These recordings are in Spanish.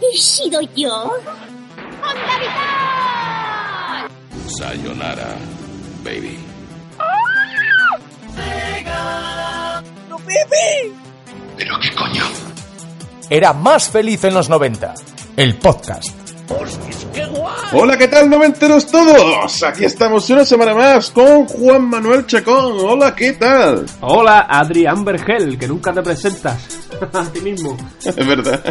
¿He sido yo? ¡Onda vital! Sayonara, baby. ¡No, baby! ¿Pero qué coño? Era más feliz en los 90. El podcast. Hola, ¿qué tal, noventeros todos? Aquí estamos una semana más con Juan Manuel Chacón. Hola, ¿qué tal? Hola, Adrián Vergel, que nunca te presentas a ti mismo. Es verdad.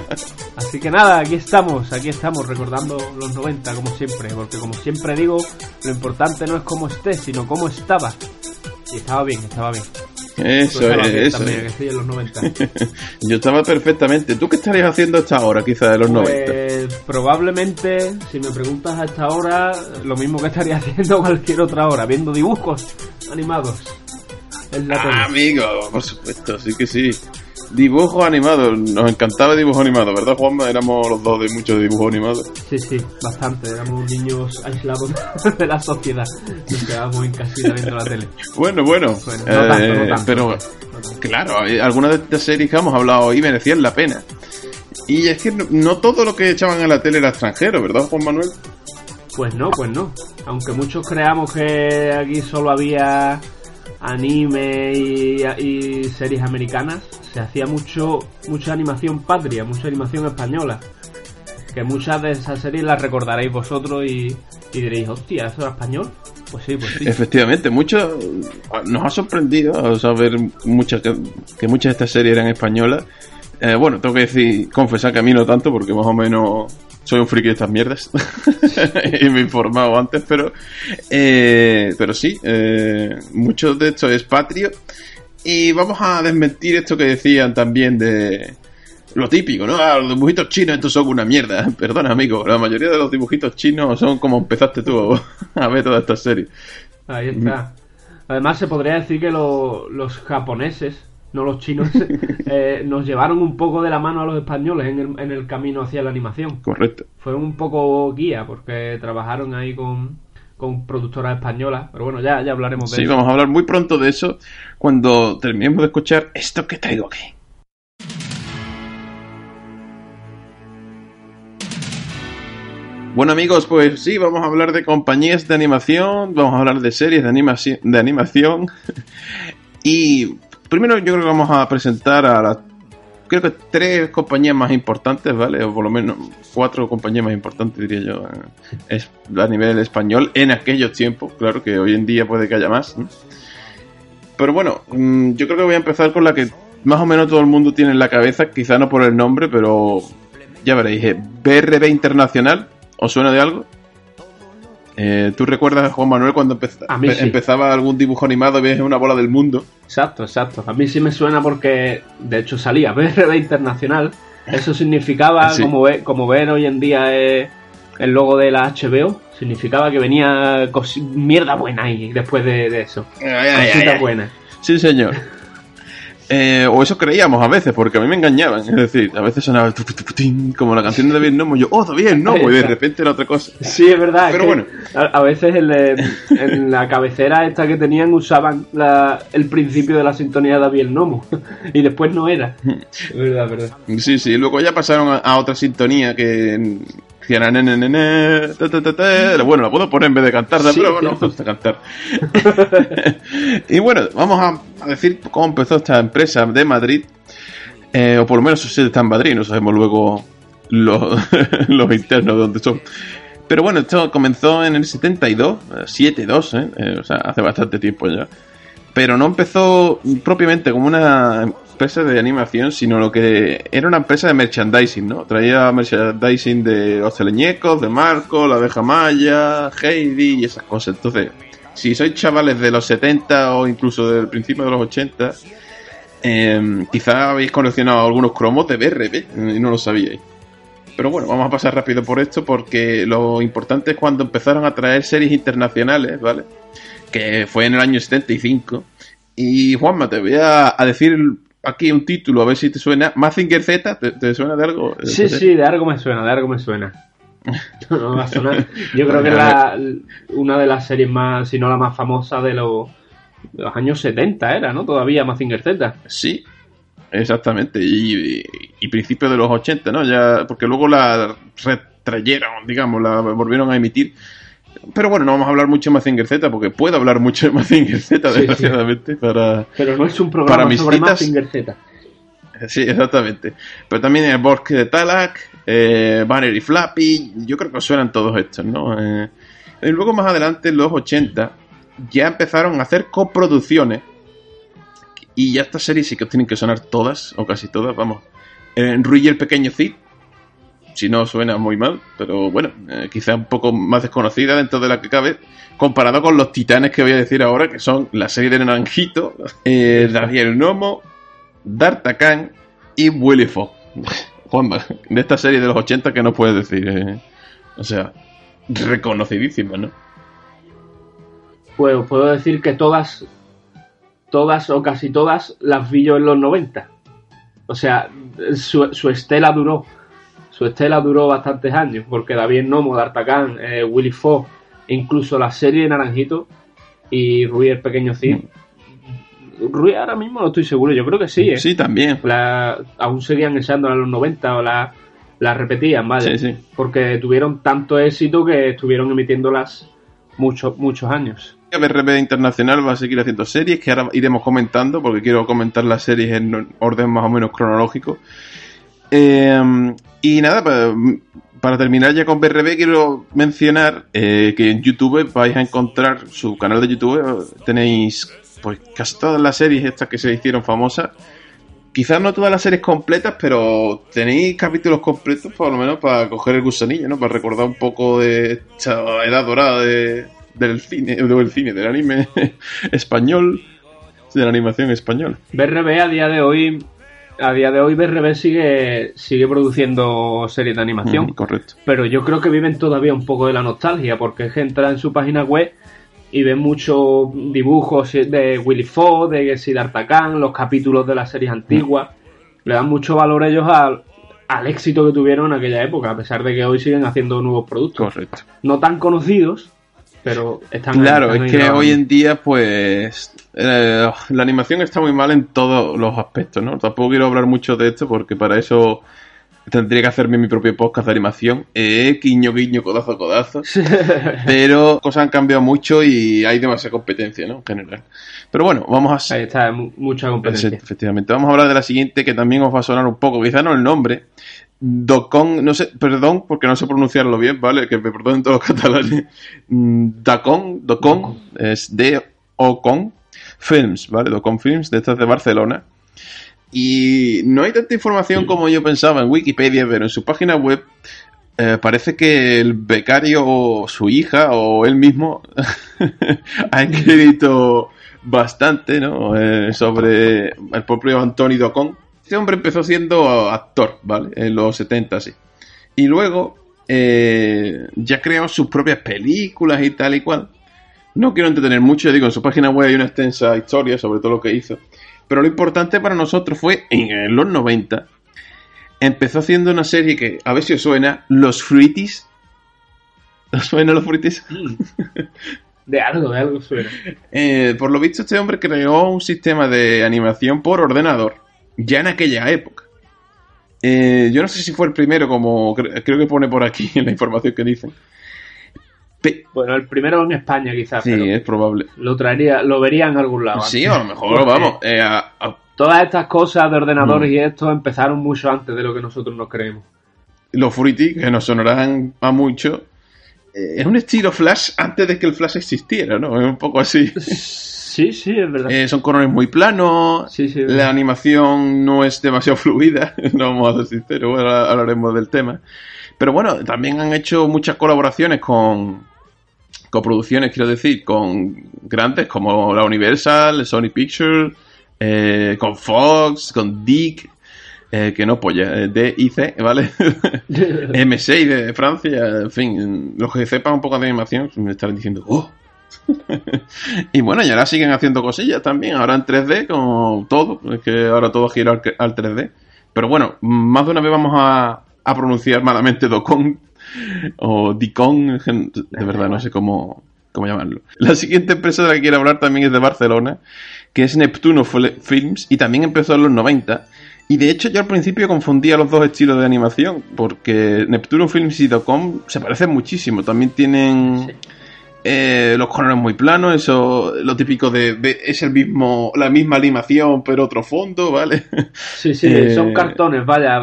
Así que nada, aquí estamos, aquí estamos recordando los 90 como siempre, porque como siempre digo, lo importante no es cómo estés, sino cómo estaba. Y estaba bien, estaba bien. Eso es, eso también, estoy en los 90. Yo estaba perfectamente. ¿Tú qué estarías haciendo a esta hora, quizá, de los pues, 90? Probablemente, si me preguntas a esta hora, lo mismo que estaría haciendo cualquier otra hora, viendo dibujos animados. En la ah, amigo, por supuesto, sí que sí. Dibujo animado, nos encantaba dibujo animado, ¿verdad, Juanma? Éramos los dos de muchos dibujos animados. Sí, sí, bastante. Éramos niños aislados de la sociedad. Nos quedábamos en casita viendo la tele. Bueno, bueno. Eh, pero, claro, eh, algunas de estas series que hemos hablado hoy merecían la pena. Y es que no, todo lo que echaban en la tele era extranjero, ¿verdad, Juan Manuel? Pues no, pues no. Aunque muchos creamos que aquí solo había anime y series americanas, se hacía mucho mucha animación patria, mucha animación española. Que muchas de esas series las recordaréis vosotros y, diréis, hostia, ¿eso era español? Pues sí, pues sí. Efectivamente, mucho nos ha sorprendido saber muchas que, muchas de estas series eran españolas. Eh, bueno, tengo que decir, confesar que a mí no tanto, porque más o menos soy un friki de estas mierdas y me he informado antes, pero eh, pero sí, eh, mucho de esto es patrio y vamos a desmentir esto que decían también de lo típico, ¿no? Ah, los dibujitos chinos, estos son una mierda. Perdona, amigo, la mayoría de los dibujitos chinos son como empezaste tú a ver toda esta serie. Ahí está. Además, se podría decir que los japoneses, no los chinos, eh, nos llevaron un poco de la mano a los españoles en el, en el camino hacia la animación. Correcto. Fue un poco guía, porque trabajaron ahí con, con productoras españolas. Pero bueno, ya, ya hablaremos de eso. Sí, vamos a hablar muy pronto de eso cuando terminemos de escuchar esto que traigo aquí. Bueno amigos, pues sí, vamos a hablar de compañías de animación, vamos a hablar de series de, de animación. y primero yo creo que vamos a presentar a las creo que tres compañías más importantes, ¿vale? O por lo menos cuatro compañías más importantes, diría yo, eh, a nivel español en aquellos tiempos. Claro que hoy en día puede que haya más. Pero bueno, mm, yo creo que voy a empezar con la que más o menos todo el mundo tiene en la cabeza, quizá no por el nombre, pero ya veréis. Eh, BRB Internacional, ¿os suena de algo? Eh, ¿Tú recuerdas, Juan Manuel, cuando empezaba algún dibujo animado y ves una bola del mundo? Exacto, exacto. A mí sí me suena porque, de hecho, salía BRB Internacional. Eso significaba, como, como ver hoy en día el logo de la HBO, significaba que venía mierda buena ahí después de, eso. Cosita buena. Sí, señor. Eh, o eso creíamos a veces, porque a mí me engañaban. Es decir, a veces sonaba como la canción de David Nomo, yo, oh, David Nomo, y de repente era otra cosa. Sí, es verdad. Pero bueno. A, veces en, la cabecera esta que tenían usaban el principio de la sintonía de David Nomo, y después no era. Es verdad, verdad. Sí, sí, luego ya pasaron a otra sintonía que bueno, la puedo poner en vez de cantar, pero bueno, me gusta cantar. y bueno, vamos a, decir cómo empezó esta empresa de Madrid, eh, o por lo menos su sede está en Madrid, no sabemos luego los, los internos de dónde son. Pero bueno, esto comenzó en el 72, 7-2, ¿eh? ¿eh? o sea, hace bastante tiempo ya. Pero no empezó propiamente como una empresa de animación, sino lo que era una empresa de merchandising, ¿no? Traía merchandising de los teleñecos, de Marco, la abeja maya, Heidi y esas cosas. Entonces, si sois chavales de los 70 o incluso del principio de los 80, eh, em, quizá habéis coleccionado algunos cromos de BRB y no lo sabíais. Pero bueno, vamos a pasar rápido por esto porque lo importante es cuando empezaron a traer series internacionales, ¿vale? Que fue en el año 75. Y Juanma, te voy a decir aquí un título, a ver si te suena. Mazinger Z, ¿te, suena de algo? Sí, sí, de algo me suena, de algo me suena. no, va a sonar. Yo creo que es una de las series más, si no la más famosa de los los años 70 era, ¿no? Todavía Mazinger Z. Sí, exactamente. Y, y, principios de los 80, ¿no? Ya, porque luego la retrayeron, digamos, la volvieron a emitir. Pero bueno, no vamos a hablar mucho de Mazinger Z, porque puedo hablar mucho de Mazinger Z, desgraciadamente, para... Pero no es un programa sobre Mazinger Z. Sí, exactamente. Pero también el bosque de Talak, eh, Banner y Flappy, yo creo que suenan todos estos, ¿no? Eh, y luego más adelante, en los 80, ya empezaron a hacer coproducciones. Y ya estas series sí que tienen que sonar todas, o casi todas, vamos. Eh, Rui y el pequeño Cid, si no suena muy mal, pero bueno, eh, quizá un poco más desconocida dentro de la que cabe, comparado con los titanes que voy a decir ahora, que son la serie de Naranjito, eh, Daniel Nomo, D'Artagnan y Willy Fogg. Juanma, de esta serie de los 80 que no puedes decir. Eh? O sea, reconocidísima, ¿no? Pues puedo decir que todas, todas o casi todas las vi yo en los 90. O sea, su, estela duró. Su estela duró bastantes años, porque David Nomo, D'Artagnan, eh, Willy Fogg, incluso la serie de Naranjito y Rui el Pequeño Cid. Mm. Rui ahora mismo no estoy seguro, yo creo que sí, ¿eh? Sí, también. aún seguían echando a los 90 o la, la repetían, ¿vale? Sí, sí. Porque tuvieron tanto éxito que estuvieron emitiéndolas muchos, muchos años. BRB Internacional va a seguir haciendo series que ahora iremos comentando porque quiero comentar las series en orden más o menos cronológico. Eh, y nada, para, para, terminar ya con BRB quiero mencionar eh, que en YouTube vais a encontrar su canal de YouTube, tenéis pues casi todas las series estas que se hicieron famosas. Quizás no todas las series completas, pero tenéis capítulos completos, por lo menos para coger el gusanillo, ¿no? Para recordar un poco de esta edad dorada del cine, del cine, del anime español, de la animación española. BRB a día de hoy, a día de hoy BRB sigue, sigue produciendo series de animación. Mm, correcto. Pero yo creo que viven todavía un poco de la nostalgia, porque es que entra en su página web y ven muchos dibujos de Willy Fogg, de Siddhartha Khan, los capítulos de las series antiguas. Le dan mucho valor ellos al, al éxito que tuvieron en aquella época, a pesar de que hoy siguen haciendo nuevos productos. Correcto. No tan conocidos, pero están Claro, es que hoy en día, pues. Eh, la animación está muy mal en todos los aspectos, ¿no? Tampoco quiero hablar mucho de esto porque para eso tendría que hacerme mi propio podcast de animación. Eh, guiño, guiño, codazo, codazo. Pero cosas han cambiado mucho y hay demasiada competencia, ¿no? En general. Pero bueno, vamos a... Ahí está, mucha competencia. Efectivamente. Vamos a hablar de la siguiente que también os va a sonar un poco, quizá no el nombre. Docon, no sé, perdón, porque no sé pronunciarlo bien, ¿vale? Que me perdonen todos los catalanes. Mm, Dacon, Docon, es de Ocon Films, ¿vale? Docon Films, de estas de Barcelona y no hay tanta información como yo pensaba en Wikipedia, pero en su página web eh, parece que el becario o su hija o él mismo ha escrito bastante ¿no? Eh, sobre el propio Antonio Docon. Este hombre empezó siendo actor, ¿vale? En los 70, sí. Y luego eh, ya creó sus propias películas y tal y cual. No quiero entretener mucho, digo, en su página web hay una extensa historia sobre todo lo que hizo. Pero lo importante para nosotros fue en los 90. Empezó haciendo una serie que, a ver si os suena, Los Fruities. ¿Os suena los Fruities? Mm. De algo, de algo suena. Eh, por lo visto, este hombre creó un sistema de animación por ordenador, ya en aquella época. Eh, yo no sé si fue el primero, como creo que pone por aquí en la información que dicen. Bueno, el primero en España quizás. Sí, es probable. Lo traería, lo vería en algún lado. Sí, a lo mejor, vamos. Eh, todas estas cosas de ordenadores mm. y esto empezaron mucho antes de lo que nosotros nos creemos. Los Fruity, que nos sonarán a mucho, eh, es un estilo Flash antes de que el Flash existiera, ¿no? Es un poco así. Sí, sí, es verdad. Eh, son colores muy planos, sí, sí, la animación no es demasiado fluida, no vamos a ser sinceros, ahora hablaremos del tema. Pero bueno, también han hecho muchas colaboraciones con, coproducciones, quiero decir, con grandes como la Universal, Sony Pictures, eh, con Fox, con Dick, eh, que no polla, eh, DIC, ¿vale? M6 de Francia, en fin, los que sepan un poco de animación me estarán diciendo, ¡oh! y bueno, y ahora siguen haciendo cosillas también, ahora en 3D, como todo, es que ahora todo gira al, 3D. Pero bueno, más de una vez vamos a, pronunciar malamente Docon o Dicon, de verdad no sé cómo, como llamarlo. La siguiente empresa de la que quiero hablar también es de Barcelona, que es Neptuno Films, y también empezó en los 90. Y de hecho yo al principio confundía los dos estilos de animación, porque Neptuno Films y Docom se parecen muchísimo. También tienen eh, los colores muy planos, eso lo típico de, es el mismo, la misma animación pero otro fondo, ¿vale? Sí, sí, eh, son cartones, vaya,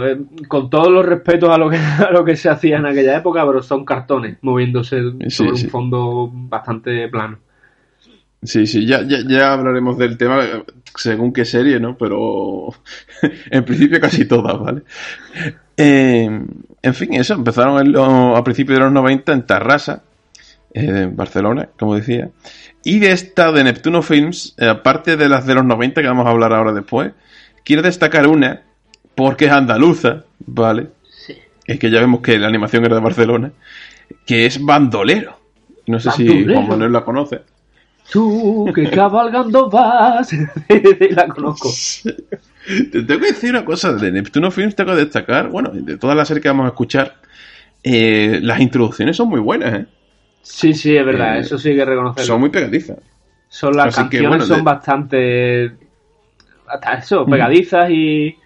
con todos los respetos a lo que a lo que se hacía en aquella época, pero son cartones moviéndose sobre un fondo bastante plano. Sí, sí, ya, ya, ya, hablaremos del tema según qué serie, ¿no? Pero en principio casi todas, ¿vale? Eh, en fin, eso, empezaron a principios de los 90 en Tarrasa, en Barcelona, como decía. Y de esta de Neptuno Films, eh, aparte de las de los 90 que vamos a hablar ahora después, quiero destacar una porque es andaluza, ¿vale? Sí. Es que ya vemos que la animación era de Barcelona, que es Bandolero. No sé si Juan Manuel la conoce. Tú que cabalgando vas. la conozco. Te tengo que decir una cosa, de Neptuno Films tengo que destacar, bueno, de todas las series que vamos a escuchar, eh, las introducciones son muy buenas, ¿eh? Sí, sí, es verdad, eh, eso sí que reconocerlo. Son muy pegadizas. Son las canciones son bastante hasta eso, mm. pegadizas y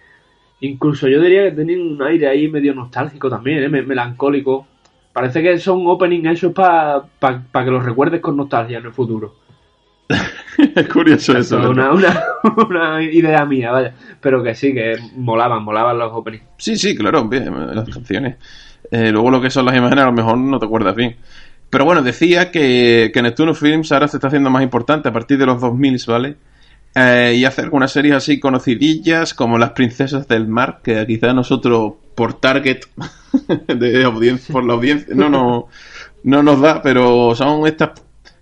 incluso yo diría que tienen un aire ahí medio nostálgico también, ¿eh? melancólico. Parece que son opening hechos para que los recuerdes con nostalgia en el futuro. es curioso eso. Una, una, idea mía, vaya. Pero que sí, que molaban, molaban los openings. Sí, sí, claro, bien, las canciones. Eh, luego lo que son las imágenes a lo mejor no te acuerdas bien. Pero bueno, decía que, que Neptuno Films ahora se está haciendo más importante a partir de los 2000, ¿vale? Eh, y hace algunas series así conocidillas como Las Princesas del Mar, que quizá nosotros por target de audiencia, por la audiencia, no, no, no nos da, pero son estas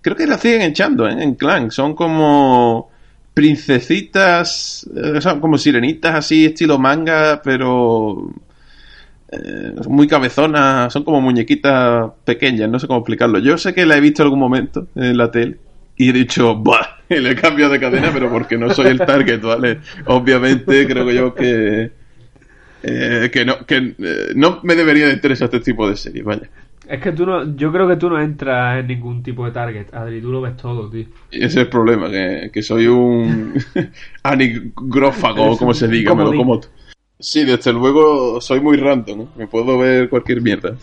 creo que la siguen echando ¿eh? en Clan. Son como princesitas, eh, son como sirenitas así, estilo manga, pero eh, muy cabezonas, son como muñequitas pequeñas, no sé cómo explicarlo. Yo sé que la he visto en algún momento en la tele y he dicho, ¡buah! Le he cambiado de cadena, pero porque no soy el target, ¿vale? Obviamente creo que yo que... que no, que no me debería de interesar este tipo de series, vaya. Es que tú no, yo creo que tú no entras en ningún tipo de target, Adri, tú lo ves todo, tío. Ese es el problema, que, soy un anigrófago, como se diga, me lo como. Sí, desde luego soy muy random, me puedo ver cualquier mierda,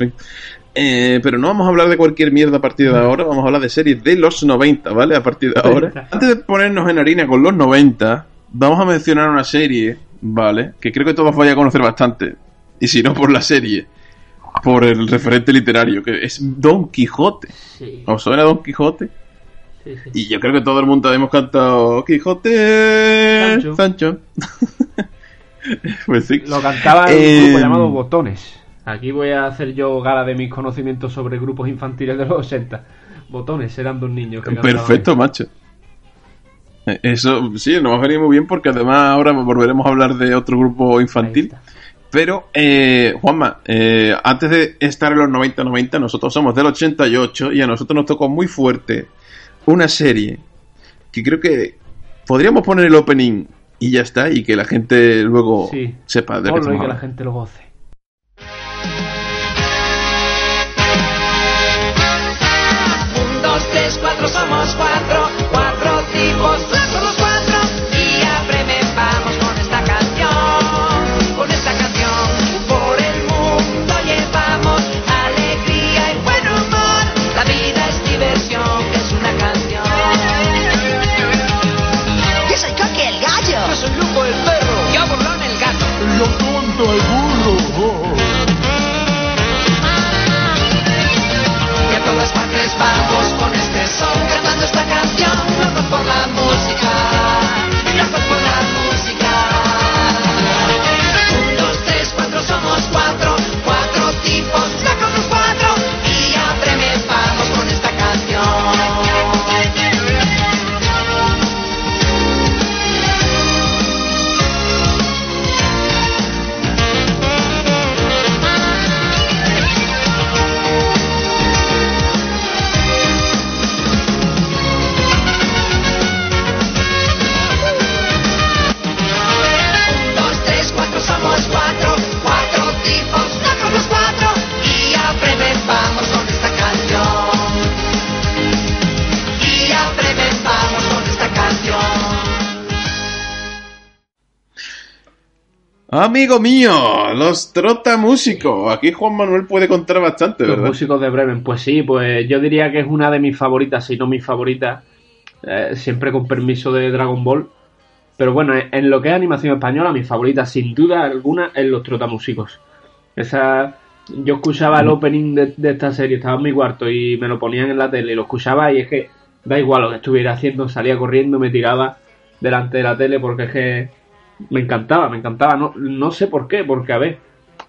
eh, pero no vamos a hablar de cualquier mierda a partir de ahora, vamos a hablar de series de los 90, ¿vale? A partir de ahora. Antes de ponernos en harina con los 90, vamos a mencionar una serie, ¿vale? Que creo que todos vais a conocer bastante, y si no por la serie por el referente literario, que es Don Quijote. Sí. ¿Os suena Don Quijote? Sí, sí. Y yo creo que todo el mundo hemos cantado Quijote Sancho. pues sí. Lo cantaba en un grupo eh, llamado Botones. Aquí voy a hacer yo gala de mis conocimientos sobre grupos infantiles de los 80. Botones eran dos niños. Que Perfecto, macho. Eh, eso sí, nos va a venir muy bien porque además ahora volveremos a hablar de otro grupo infantil. Pero, eh, Juanma, eh, antes de estar en los 90-90, nosotros somos del 88 y a nosotros nos tocó muy fuerte una serie que creo que podríamos poner el opening y ya está, y que la gente luego sepa de qué y que la gente lo goce. Un, dos, tres, cuatro, somos cuatro, cuatro Amigo mío, los trotamúsicos. Aquí Juan Manuel puede contar bastante, Los ¿verdad? músicos de Bremen, pues sí, pues yo diría que es una de mis favoritas, si no mi favorita, eh, siempre con permiso de Dragon Ball. Pero bueno, en, en lo que es animación española, mi favorita sin duda alguna es los trotamúsicos. Esa, yo escuchaba el opening de, de esta serie, estaba en mi cuarto y me lo ponían en la tele y lo escuchaba y es que da igual lo que estuviera haciendo, salía corriendo, me tiraba delante de la tele porque es que me encantaba, me encantaba. No, no sé por qué, porque a ver,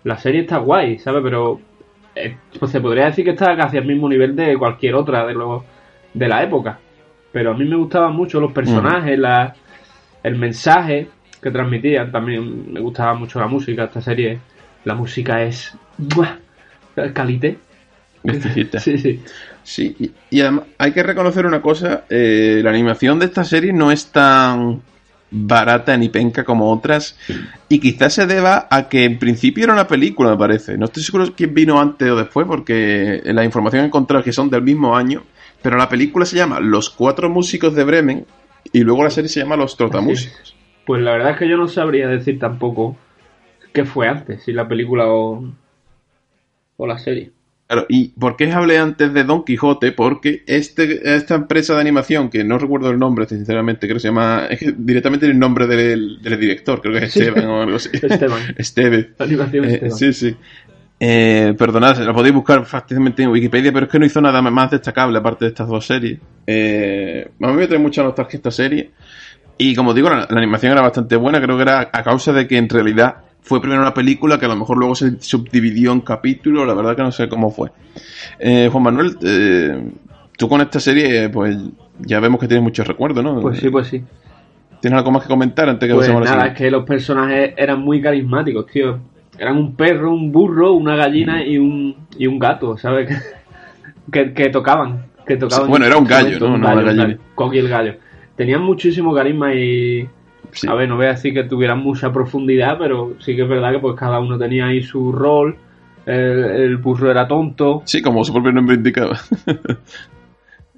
la serie está guay, ¿sabes? Pero eh, pues se podría decir que está casi al mismo nivel de cualquier otra de, los de la época. Pero a mí me gustaban mucho los personajes, la, el mensaje que transmitían. También me gustaba mucho la música. Esta serie, la música es. ¡buah! Calité. Exquisita. Sí, sí. Sí, y, y además hay que reconocer una cosa, eh, la animación de esta serie no es tan barata ni penca como otras y quizás se deba a que en principio era una película, me parece. No estoy seguro quién vino antes o después porque la información he encontrado que son del mismo año, pero la película se llama Los Cuatro Músicos de Bremen y luego la serie se llama Los Trotamúsicos. Pues la verdad es que yo no sabría decir tampoco qué fue antes, si la película o, o la serie. Claro, ¿y por qué hablé antes de Don Quijote? Porque este, esta empresa de animación, que no recuerdo el nombre, sinceramente, creo que se llama. Es que directamente el nombre del, del director, creo que es Sí. Esteban o algo así. Esteban. Esteve. Animación Eh, Esteban. sí, sí. Eh, perdonad, lo podéis buscar fácilmente en Wikipedia, pero es que no hizo nada más destacable aparte de estas dos series. Eh, a mí me trae mucha nostalgia esta serie. Y como digo, la, la animación era bastante buena, creo que era a causa de que en realidad fue primero una película que a lo mejor luego se subdividió en capítulos, la verdad que no sé cómo fue. Eh, Juan Manuel, eh, tú con esta serie, eh, pues ya vemos que tienes muchos recuerdos, ¿no? Pues sí, pues sí. ¿Tienes algo más que comentar antes que Pues pasemos a la nada, es que los personajes eran muy carismáticos, tío. Eran un perro, un burro, una gallina y un, y un gato, ¿sabes? que, que tocaban. Que tocaban bueno, era un gallo, ¿no? un No una gallo, un gallina. el gallo. Tenían muchísimo carisma y... Sí. A ver, no voy a decir que tuvieran mucha profundidad, pero sí que es verdad que pues cada uno tenía ahí su rol. El, el burro era tonto. Sí, como su propio nombre indicaba.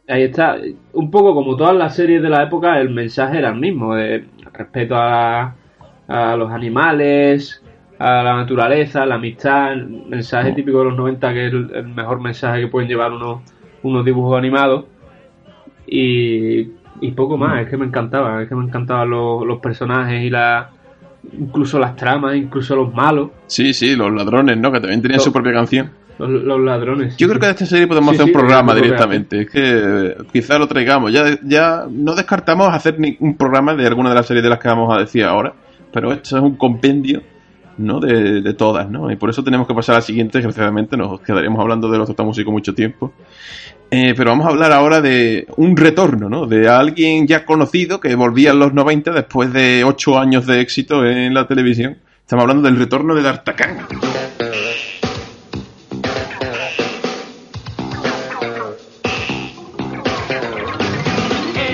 Ahí está. Un poco como todas las series de la época, el mensaje era el mismo. De respeto a, a los animales, a la naturaleza, la amistad. El mensaje típico de los 90, que es el, el mejor mensaje que pueden llevar unos, unos dibujos animados. Y, y poco más, es que me encantaba. Es que me encantaban los, los personajes y la incluso las tramas, incluso los malos, Sí, sí, los ladrones, ¿no? Que también tenían su propia canción. los, los ladrones. Yo creo que de esta serie podemos Sí, hacer sí, un programa directamente. Es que eh, quizá lo traigamos. Ya, ya no descartamos hacer ni un programa de alguna de las series de las que vamos a decir ahora. Pero esto es un compendio, ¿no? De, de todas, ¿no? Y por eso tenemos que pasar a la siguiente. Desgraciadamente nos quedaremos hablando de los músicos mucho tiempo. Eh, pero vamos a hablar ahora de un retorno, ¿no? De alguien ya conocido que volvía en los 90 después de 8 años de éxito en la televisión. Estamos hablando del retorno de D'Artagnan.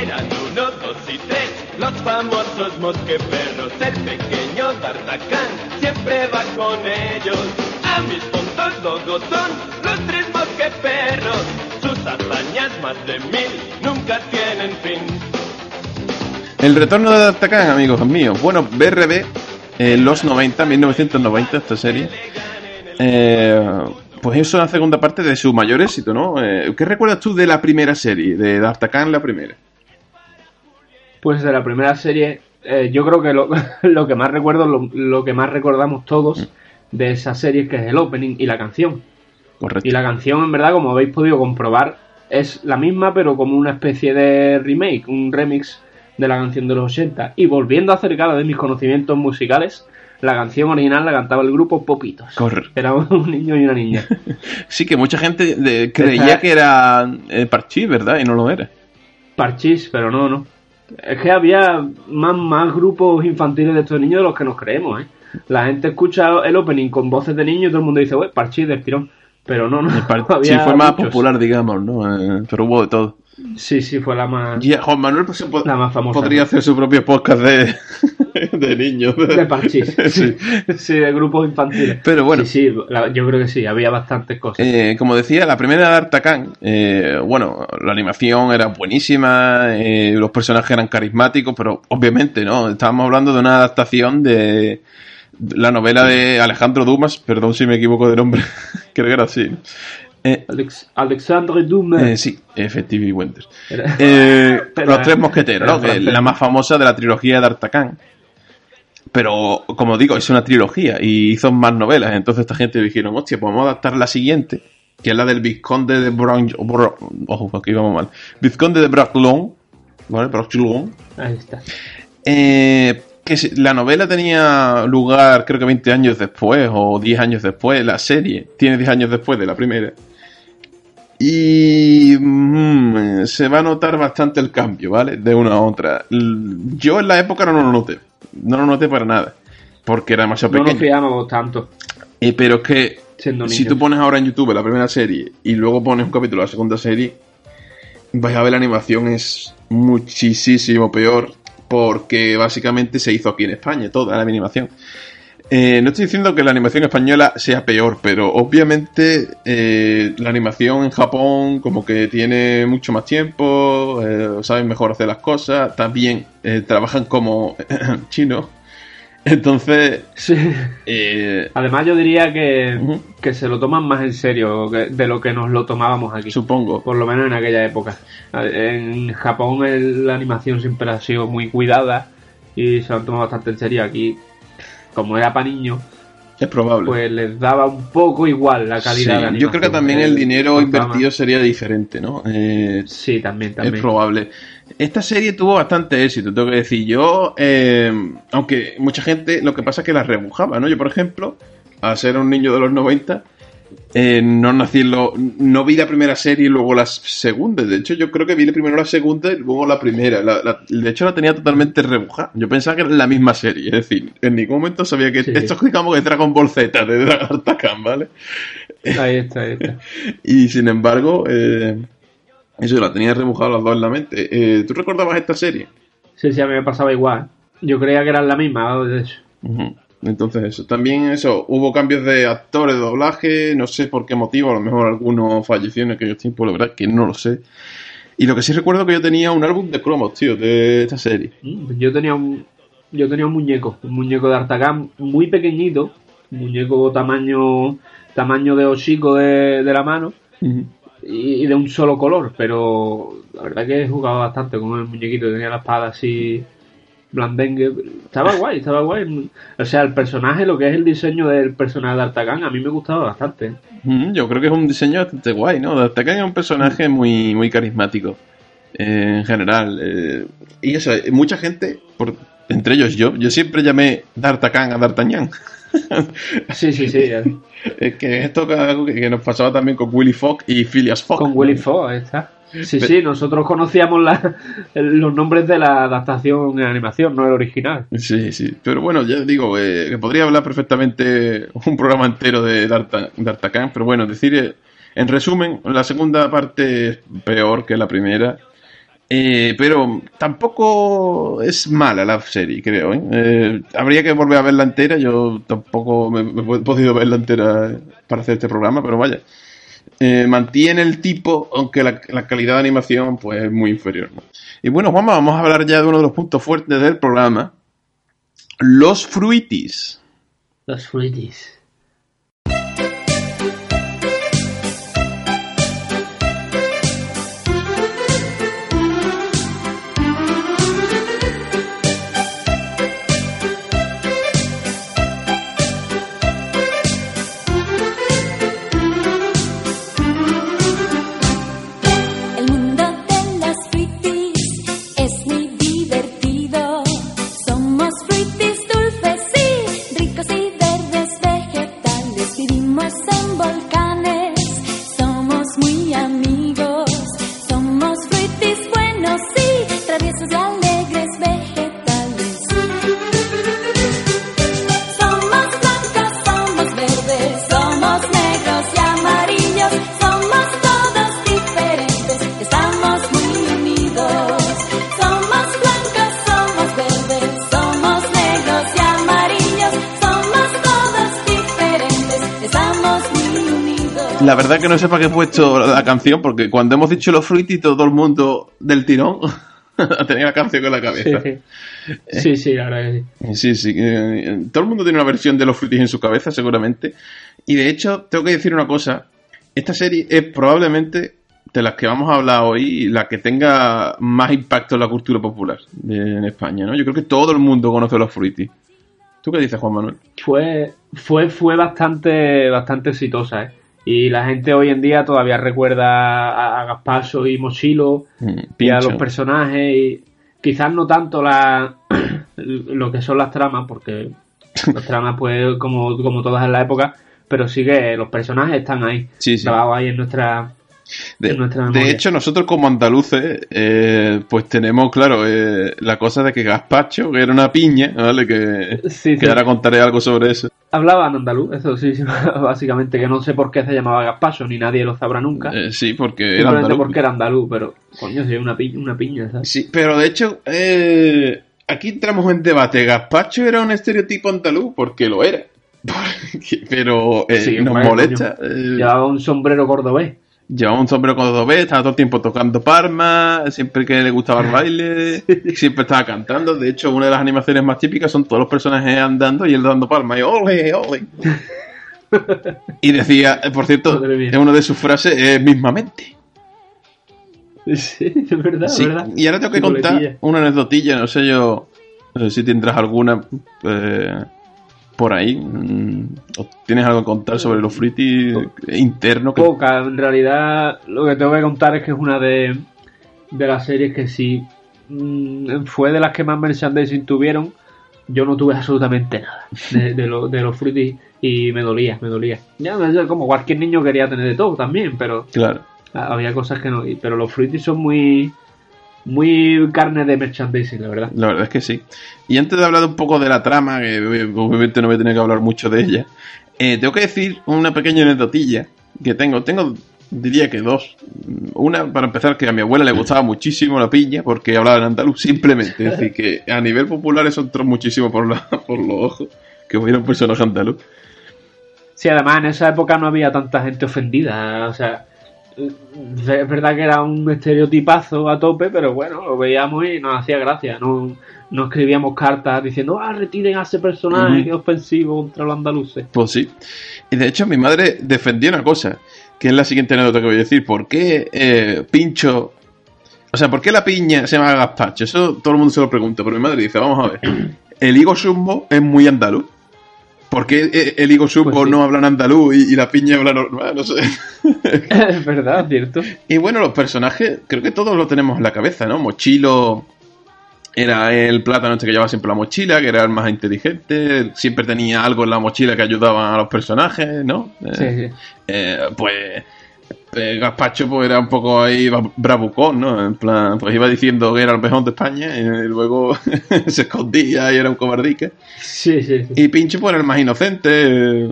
Eran uno, dos y tres, los famosos mosqueperros. El pequeño D'Artagnan siempre va con ellos. A mis tontos todos son los tres mosqueperros. Hazañas, más de mil, nunca tienen fin. El retorno de D'Artagnan, amigos míos. Bueno, BRB, en los 90, 1990, esta serie. Eh, pues es una segunda parte de su mayor éxito, ¿no? Eh, ¿Qué recuerdas tú de la primera serie, de D'Artagnan la primera? Pues de la primera serie, eh, yo creo que lo, lo que más recuerdo, lo, lo que más recordamos todos de esa serie es que es el opening y la canción. Correcto. Y la canción, en verdad, como habéis podido comprobar, es la misma, pero como una especie de remake, un remix de la canción de los 80. Y volviendo a acercar de mis conocimientos musicales, la canción original la cantaba el grupo Popitos. Correcto. Era un niño y una niña. Sí, que mucha gente de- creía Esta- que era eh, Parchís, ¿verdad? Y no lo era. Parchís, pero no, no. Es que había más, más grupos infantiles de estos niños de los que nos creemos, ¿eh? La gente escucha el opening con voces de niños y todo el mundo dice, wey, Parchís del tirón. Pero no, no. Había fue más muchos. popular, digamos, ¿no? Eh, pero hubo de todo. Sí, sí, fue la más, Y Juan Manuel pues, la más famosa. podría hacer su propio podcast de, de niños. De Parchís. sí. sí, de grupos infantiles. Pero bueno. Sí, sí, la- yo creo que sí, había bastantes cosas. Eh, como decía, la primera de Artacan, eh, bueno, la animación era buenísima, eh, los personajes eran carismáticos, pero obviamente, ¿no? Estábamos hablando de una adaptación de, la novela de Alejandro Dumas, perdón si me equivoco de nombre, creo que era así. Eh, Alex- Alexandre Dumas. eh, sí, efectivamente. Era- Eh, los tres mosqueteros, la más famosa de la trilogía de D'Artagnan. Pero, como digo, es una trilogía y hizo más novelas. Entonces esta gente dijeron, hostia, pues vamos a adaptar la siguiente, que es la del Vizconde de Bron... Bro- Ojo, aquí vamos mal. Vizconde de Bragelonne, ¿vale? Ahí está. Eh, que la novela tenía lugar creo que 20 años después o 10 años después, la serie tiene 10 años después de la primera. Y mm, se va a notar bastante el cambio, ¿vale? De una a otra. Yo en la época no lo noté, no lo noté para nada, porque era demasiado No nos pequeño. fiábamos tanto Eh, pero es que siendo si niños. tú pones ahora en YouTube la primera serie y luego pones un capítulo de la segunda serie, vais a ver la animación es muchísimo peor porque básicamente se hizo aquí en España toda la animación. Eh, no estoy diciendo que la animación española sea peor, pero obviamente eh, la animación en Japón como que tiene mucho más tiempo, eh, saben mejor hacer las cosas, también eh, trabajan como chinos. Entonces, Sí. eh, Además, yo diría que, que se lo toman más en serio que- de lo que nos lo tomábamos aquí. supongo. Por lo menos en aquella época. En Japón el- la animación siempre ha sido muy cuidada y se lo han tomado bastante en serio. Aquí, como era para niños, Es probable. pues les daba un poco igual la calidad Sí, de animación. yo creo que también el dinero invertido sería diferente, ¿no? Eh, Sí, también, también. es probable. Esta serie tuvo bastante éxito, tengo que decir. Yo, eh, aunque mucha gente, lo que pasa es que la rebujaba, ¿no? Yo, por ejemplo, al ser un niño de los 90, eh, no nací lo, no vi la primera serie y luego la segunda. De hecho, yo creo que vi primero la segunda y luego la primera. La- la- de hecho, la tenía totalmente rebujada. Yo pensaba que era la misma serie. Es decir, en ningún momento sabía que Sí. esto es digamos que Dragon Ball Z de Dragon Khan, ¿vale? Ahí está, ahí está. Y sin embargo, eh, eso la tenía rebujado las dos en la mente. Eh, ¿Tú recordabas esta serie? Sí, sí, a mí me pasaba igual. Yo creía que eran la misma, algo de eso. Ujú. Entonces eso, también eso, hubo cambios de actores, de doblaje, no sé por qué motivo, a lo mejor alguno falleció en aquellos tiempos, la verdad que no lo sé. Y lo que sí recuerdo que yo tenía un álbum de cromos, tío, de esta serie. Mm, Yo tenía un yo tenía un muñeco, un muñeco de Artagán muy pequeñito, un muñeco tamaño tamaño de hocico de, de la mano y, y de un solo color, pero la verdad que he jugado bastante con el muñequito, tenía la espada así blandengue, estaba guay, estaba guay. O sea, el personaje, lo que es el diseño del personaje de Artagán, a mí me gustaba bastante. Mm, Yo creo que es un diseño bastante guay, ¿no? D'Artagnan es un personaje muy, muy carismático eh, en general. eh, y eso, mucha gente, por, entre ellos yo, yo siempre llamé D'Artagnan a D'Artagnan. Sí, sí, sí. Es que esto que, nos pasaba también con Willy Fogg y Phileas Fogg. Con. Willy ahí está. Sí, sí, nosotros conocíamos la- los nombres de la adaptación en animación, no el original. Sí, sí. Pero bueno, ya digo, eh, que podría hablar perfectamente un programa entero de D'Arta- D'Artagnan, pero bueno, decir, eh, en resumen, la segunda parte es peor que la primera. Eh, pero tampoco es mala la serie, creo. ¿eh? Eh, habría que volver a verla entera. Yo tampoco me, he podido verla entera para hacer este programa, pero vaya. Eh, mantiene el tipo, aunque la, la calidad de animación pues, es muy inferior. Y bueno, Juanma, vamos a hablar ya de uno de los puntos fuertes del programa. Los fruitis. Los fruitis. La verdad que no sé para qué he puesto la canción, porque cuando hemos dicho los fruitis, todo el mundo del tirón Tenía la canción con la cabeza. Sí, sí. sí, sí, la verdad que sí. Sí, sí. eh, todo el mundo tiene una versión de los frutis en su cabeza, seguramente. Y de hecho, tengo que decir una cosa. Esta serie es probablemente de las que vamos a hablar hoy la que tenga más impacto en la cultura popular de- en España, ¿no? Yo creo que todo el mundo conoce los frutis. ¿Tú qué dices, Juan Manuel? Fue, fue, fue bastante, bastante exitosa, ¿eh? Y la gente hoy en día todavía recuerda a, a Gaspacho y Mochilo Mm, y a los personajes y quizás no tanto la lo que son las tramas porque las tramas pues como, como todas en la época pero sí que los personajes están ahí Sí, sí. grabados ahí en nuestra De, de hecho, nosotros como andaluces, eh, pues tenemos, claro, eh, la cosa de que Gazpacho, que era una piña, ¿vale? Que, Sí, que sí. ahora contaré algo sobre eso. Hablaban andaluz eso sí básicamente que no sé por qué se llamaba Gaspacho ni nadie lo sabrá nunca Eh, sí, porque era andaluz. porque era andaluz pero coño sí una piña, una piña ¿sabes? Sí, pero de hecho, eh, aquí entramos en debate. ¿Gazpacho era un estereotipo andaluz? Porque lo era. Pero eh, Sí, nos molesta. eh, llevaba un sombrero cordobés Llevaba un sombrero con dos B, estaba todo el tiempo tocando palmas, siempre que le gustaba el baile, siempre estaba cantando. De hecho, una de las animaciones más típicas son todos los personajes andando y él dando palmas. Y ole, ole. Y decía, eh, por cierto, en una de sus frases es mismamente. sí es verdad Sí, verdad Y ahora tengo que contar una aneccdotilla, no sé yo no sé si tendrás alguna eh, por ahí. mm, ¿Tienes algo que contar sobre los fruitis internos? Que... Poca, en realidad lo que tengo que contar es que es una de, de las series que sí mm, fue de las que más merchandising tuvieron. Yo no tuve absolutamente nada de, de, lo- de los fruitis y me dolía, me dolía. Ya, como cualquier niño quería tener de todo también, pero Claro. había cosas que no. Pero los fruitis son muy, muy carne de merchandising, la verdad. La verdad es que sí. Y antes de hablar un poco de la trama, que obviamente no voy a tener que hablar mucho de ella, eh, tengo que decir una pequeña aneccdotilla que tengo. Tengo, diría que dos. Una, para empezar, que a mi abuela le gustaba muchísimo la piña porque hablaba en andaluz, simplemente. Es decir, que a nivel popular eso entró muchísimo por, la, por los ojos, que hubiera un personaje andaluz. Sí, además en esa época no había tanta gente ofendida, o sea, es verdad que era un estereotipazo a tope, pero bueno, lo veíamos y nos hacía gracia, no, no escribíamos cartas diciendo, ah, retiren a ese personaje que es ofensivo contra los andaluces. Pues sí. Y de hecho, mi madre defendía una cosa, que es la siguiente anécdota que voy a decir. ¿Por qué eh, Pincho. O sea, ¿por qué la piña se llama gazpacho? Eso todo el mundo se lo pregunta, pero mi madre dice: Vamos a ver. El higo sumbo es muy andaluz. ¿Por qué eh, el higo sumbo Pues sí. no habla en andaluz y, y la piña habla normal? No sé. es verdad, cierto. Y bueno, los personajes, creo que todos lo tenemos en la cabeza, ¿no? Mochilo era el plátano este que llevaba siempre la mochila, que era el más inteligente, siempre tenía algo en la mochila que ayudaba a los personajes, ¿no? Eh, Sí, sí. eh, pues eh, Gazpacho pues era un poco ahí bra- bravucón, ¿no? En plan, pues iba diciendo que era el mejor de España y luego se escondía y era un cobardica. Sí, sí, sí. Y Pincho pues era el más inocente, eh,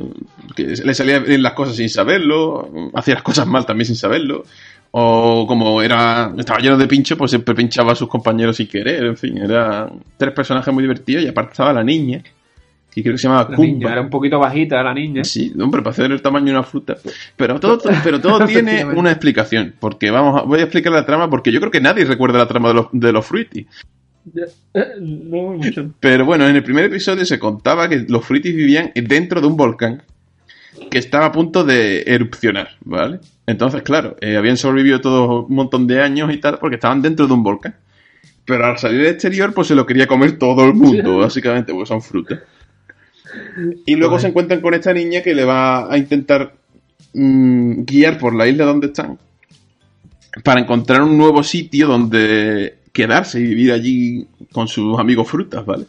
que le salían bien las cosas sin saberlo, hacía las cosas mal también sin saberlo. O como era estaba lleno de pincho, pues siempre pinchaba a sus compañeros sin querer. En fin, eran tres personajes muy divertidos y aparte estaba la niña, que creo que se llamaba La Kumba. era un poquito bajita la niña. Sí, hombre, para hacer el tamaño de una fruta. Pero todo, pero todo tiene una explicación. Porque vamos a, voy a explicar la trama porque yo creo que nadie recuerda la trama de los, de los Fruity. Eh, No mucho. Pero bueno, en el primer episodio se contaba que los Fruities vivían dentro de un volcán que estaba a punto de erupcionar, ¿vale? Entonces, claro, eh, habían sobrevivido todo un montón de años y tal porque estaban dentro de un volcán. Pero al salir al exterior, pues se lo quería comer todo el mundo, básicamente, porque son frutas. Y luego se encuentran con esta niña que le va a intentar mm, guiar por la isla donde están para encontrar un nuevo sitio donde quedarse y vivir allí con sus amigos frutas, ¿vale?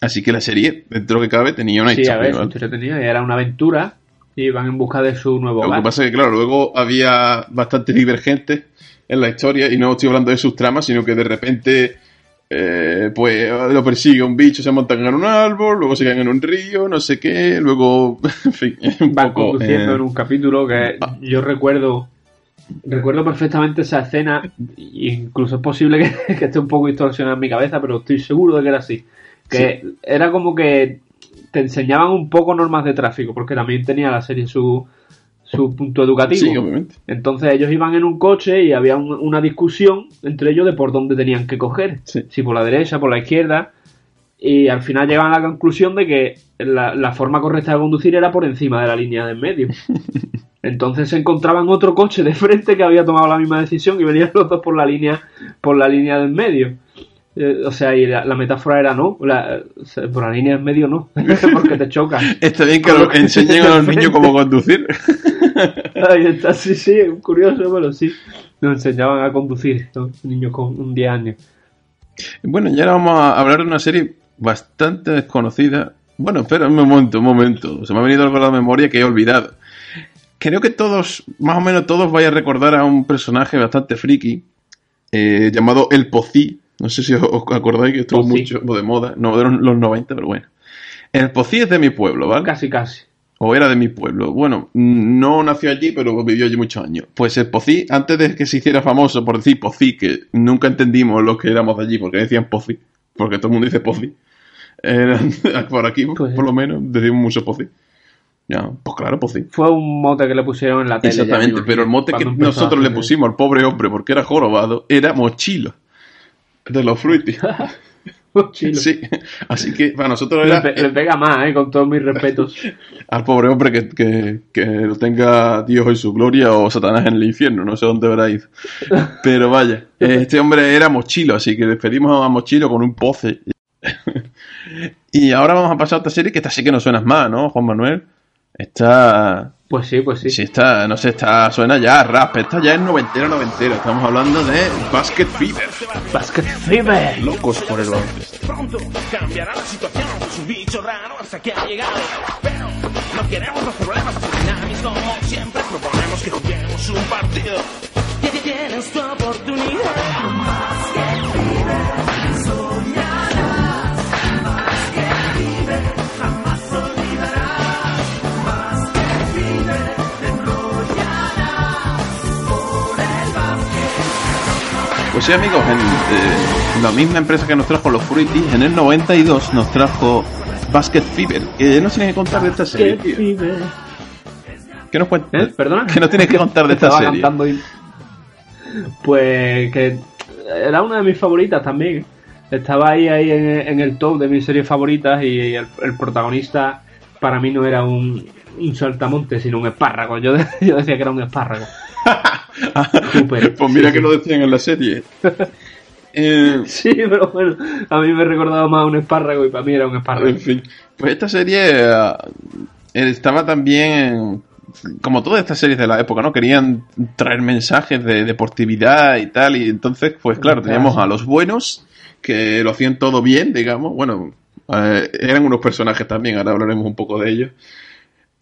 Así que la serie, dentro de lo que cabe, tenía una Sí, a historia. tenía, era una aventura y iban en busca de su nuevo Lo que hogar. pasa es que, claro, luego había bastantes divergentes en la historia y no estoy hablando de sus tramas, sino que de repente, eh, pues, lo persigue un bicho, se montan en un árbol, luego se caen en un río, no sé qué, luego, en fin, un van poco... conduciendo eh, en un capítulo que Ah. yo recuerdo recuerdo perfectamente esa escena incluso es posible que, que esté un poco distorsionada en mi cabeza pero estoy seguro de que era así que era como que te enseñaban un poco normas de tráfico porque también tenía la serie su su punto educativo. Sí, obviamente. Entonces ellos iban en un coche y había un- una discusión entre ellos de por dónde tenían que coger. Sí. Si por la derecha, por la izquierda. Y al final llegaban a la conclusión de que la, la forma correcta de conducir era por encima de la línea de en medio. Entonces se encontraban otro coche de frente que había tomado la misma decisión y venían los dos por la línea, por la línea del medio. Eh, o sea, y la, la metáfora era no, la- por la línea del medio no, porque te chocan. Está bien que lo- enseñen a los niños cómo conducir. Ahí está, sí, sí, curioso, pero sí. Nos enseñaban a conducir, ¿no? niños con un 10 años. Bueno, y ahora vamos a hablar de una serie bastante desconocida. Bueno, espera un momento, un momento. Se me ha venido algo a la memoria que he olvidado. Creo que todos, más o menos todos, vais a recordar a un personaje bastante friki eh, llamado El Pocí. No sé si os acordáis que estuvo Pocí. mucho de moda. No, de los, los 90, pero bueno. El Pocí es de mi pueblo, ¿vale? Casi, casi. O era de mi pueblo. Bueno, no nació allí, pero vivió allí muchos años. Pues el Pocí, antes de que se hiciera famoso por decir Pocí, que nunca entendimos los que éramos de allí, porque decían Pocí, porque todo el mundo dice Pocí. Por aquí, Pues por lo menos, decimos mucho Pocí. Ya, pues claro, Pocí. Fue un mote que le pusieron en la tele. Exactamente, me pero el mote que nosotros le pusimos al pobre hombre, porque era jorobado, era Mochilo. De los Fruity. Chilo. Sí, así que para nosotros Le, era pe- le pega más, eh, con todos mis respetos. al pobre hombre que, que, que lo tenga Dios en su gloria o Satanás en el infierno, no sé dónde habrá ido. Pero vaya, este hombre era Mochilo, así que despedimos a Mochilo con un poce. y ahora vamos a pasar a esta serie que esta sí que no suena más, ¿no, Juan Manuel? Está... Pues sí, pues sí. Sí, está, no sé, está, suena ya a rap, está ya en noventero, noventero. Estamos hablando de Basket Fever. Basket Fever. Locos por el baloncesto. Pronto cambiará la situación, es un bicho raro hasta que ha llegado. Pero no queremos los problemas tsunamis como siempre proponemos que juguemos un partido. Que tienes tu oportunidad. Pues sí, amigos, en eh, la misma empresa que nos trajo los Fruity, en el 92 nos trajo Basket Fever. Que no tienes que contar de esta serie, Basket tío. Fever. ¿Qué nos cuentas? ¿Eh? ¿Perdona? Que no tienes que contar de esta Estaba serie. cantando y- Pues que era una de mis favoritas también. Estaba ahí, ahí en, en el top de mis series favoritas y el, el protagonista para mí no era un, un saltamonte, sino un espárrago. Yo, de- yo decía que era un espárrago. Súper. pues mira Sí, que sí. lo decían en la serie. Eh, Sí, pero bueno, a mí me recordaba más a un espárrago y para mí era un espárrago. en fin, pues esta serie eh, estaba también, como todas estas series de la época, ¿no? Querían traer mensajes de deportividad y tal, y entonces, pues claro, teníamos a los buenos, que lo hacían todo bien, digamos, bueno, eh, eran unos personajes también, ahora hablaremos un poco de ellos,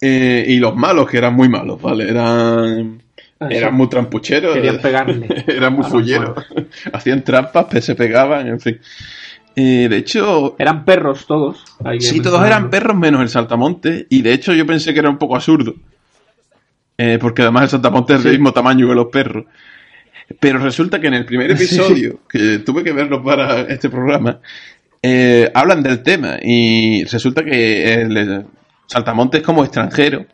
Eh, y los malos, que eran muy malos, ¿vale? Eran... Ah, Eran muy trampucheros. Querían pegarle. Eran muy A los fulleros. Hacían trampas, se pegaban, en fin. Eh, de hecho, Eran perros todos. sí, todos eran perros menos el saltamonte. Y de hecho, yo pensé que era un poco absurdo. Eh, porque además el saltamonte es del mismo tamaño que los perros. Pero resulta que en el primer episodio, que tuve que verlo para este programa, eh, hablan del tema. Y resulta que el, el saltamonte es como extranjero.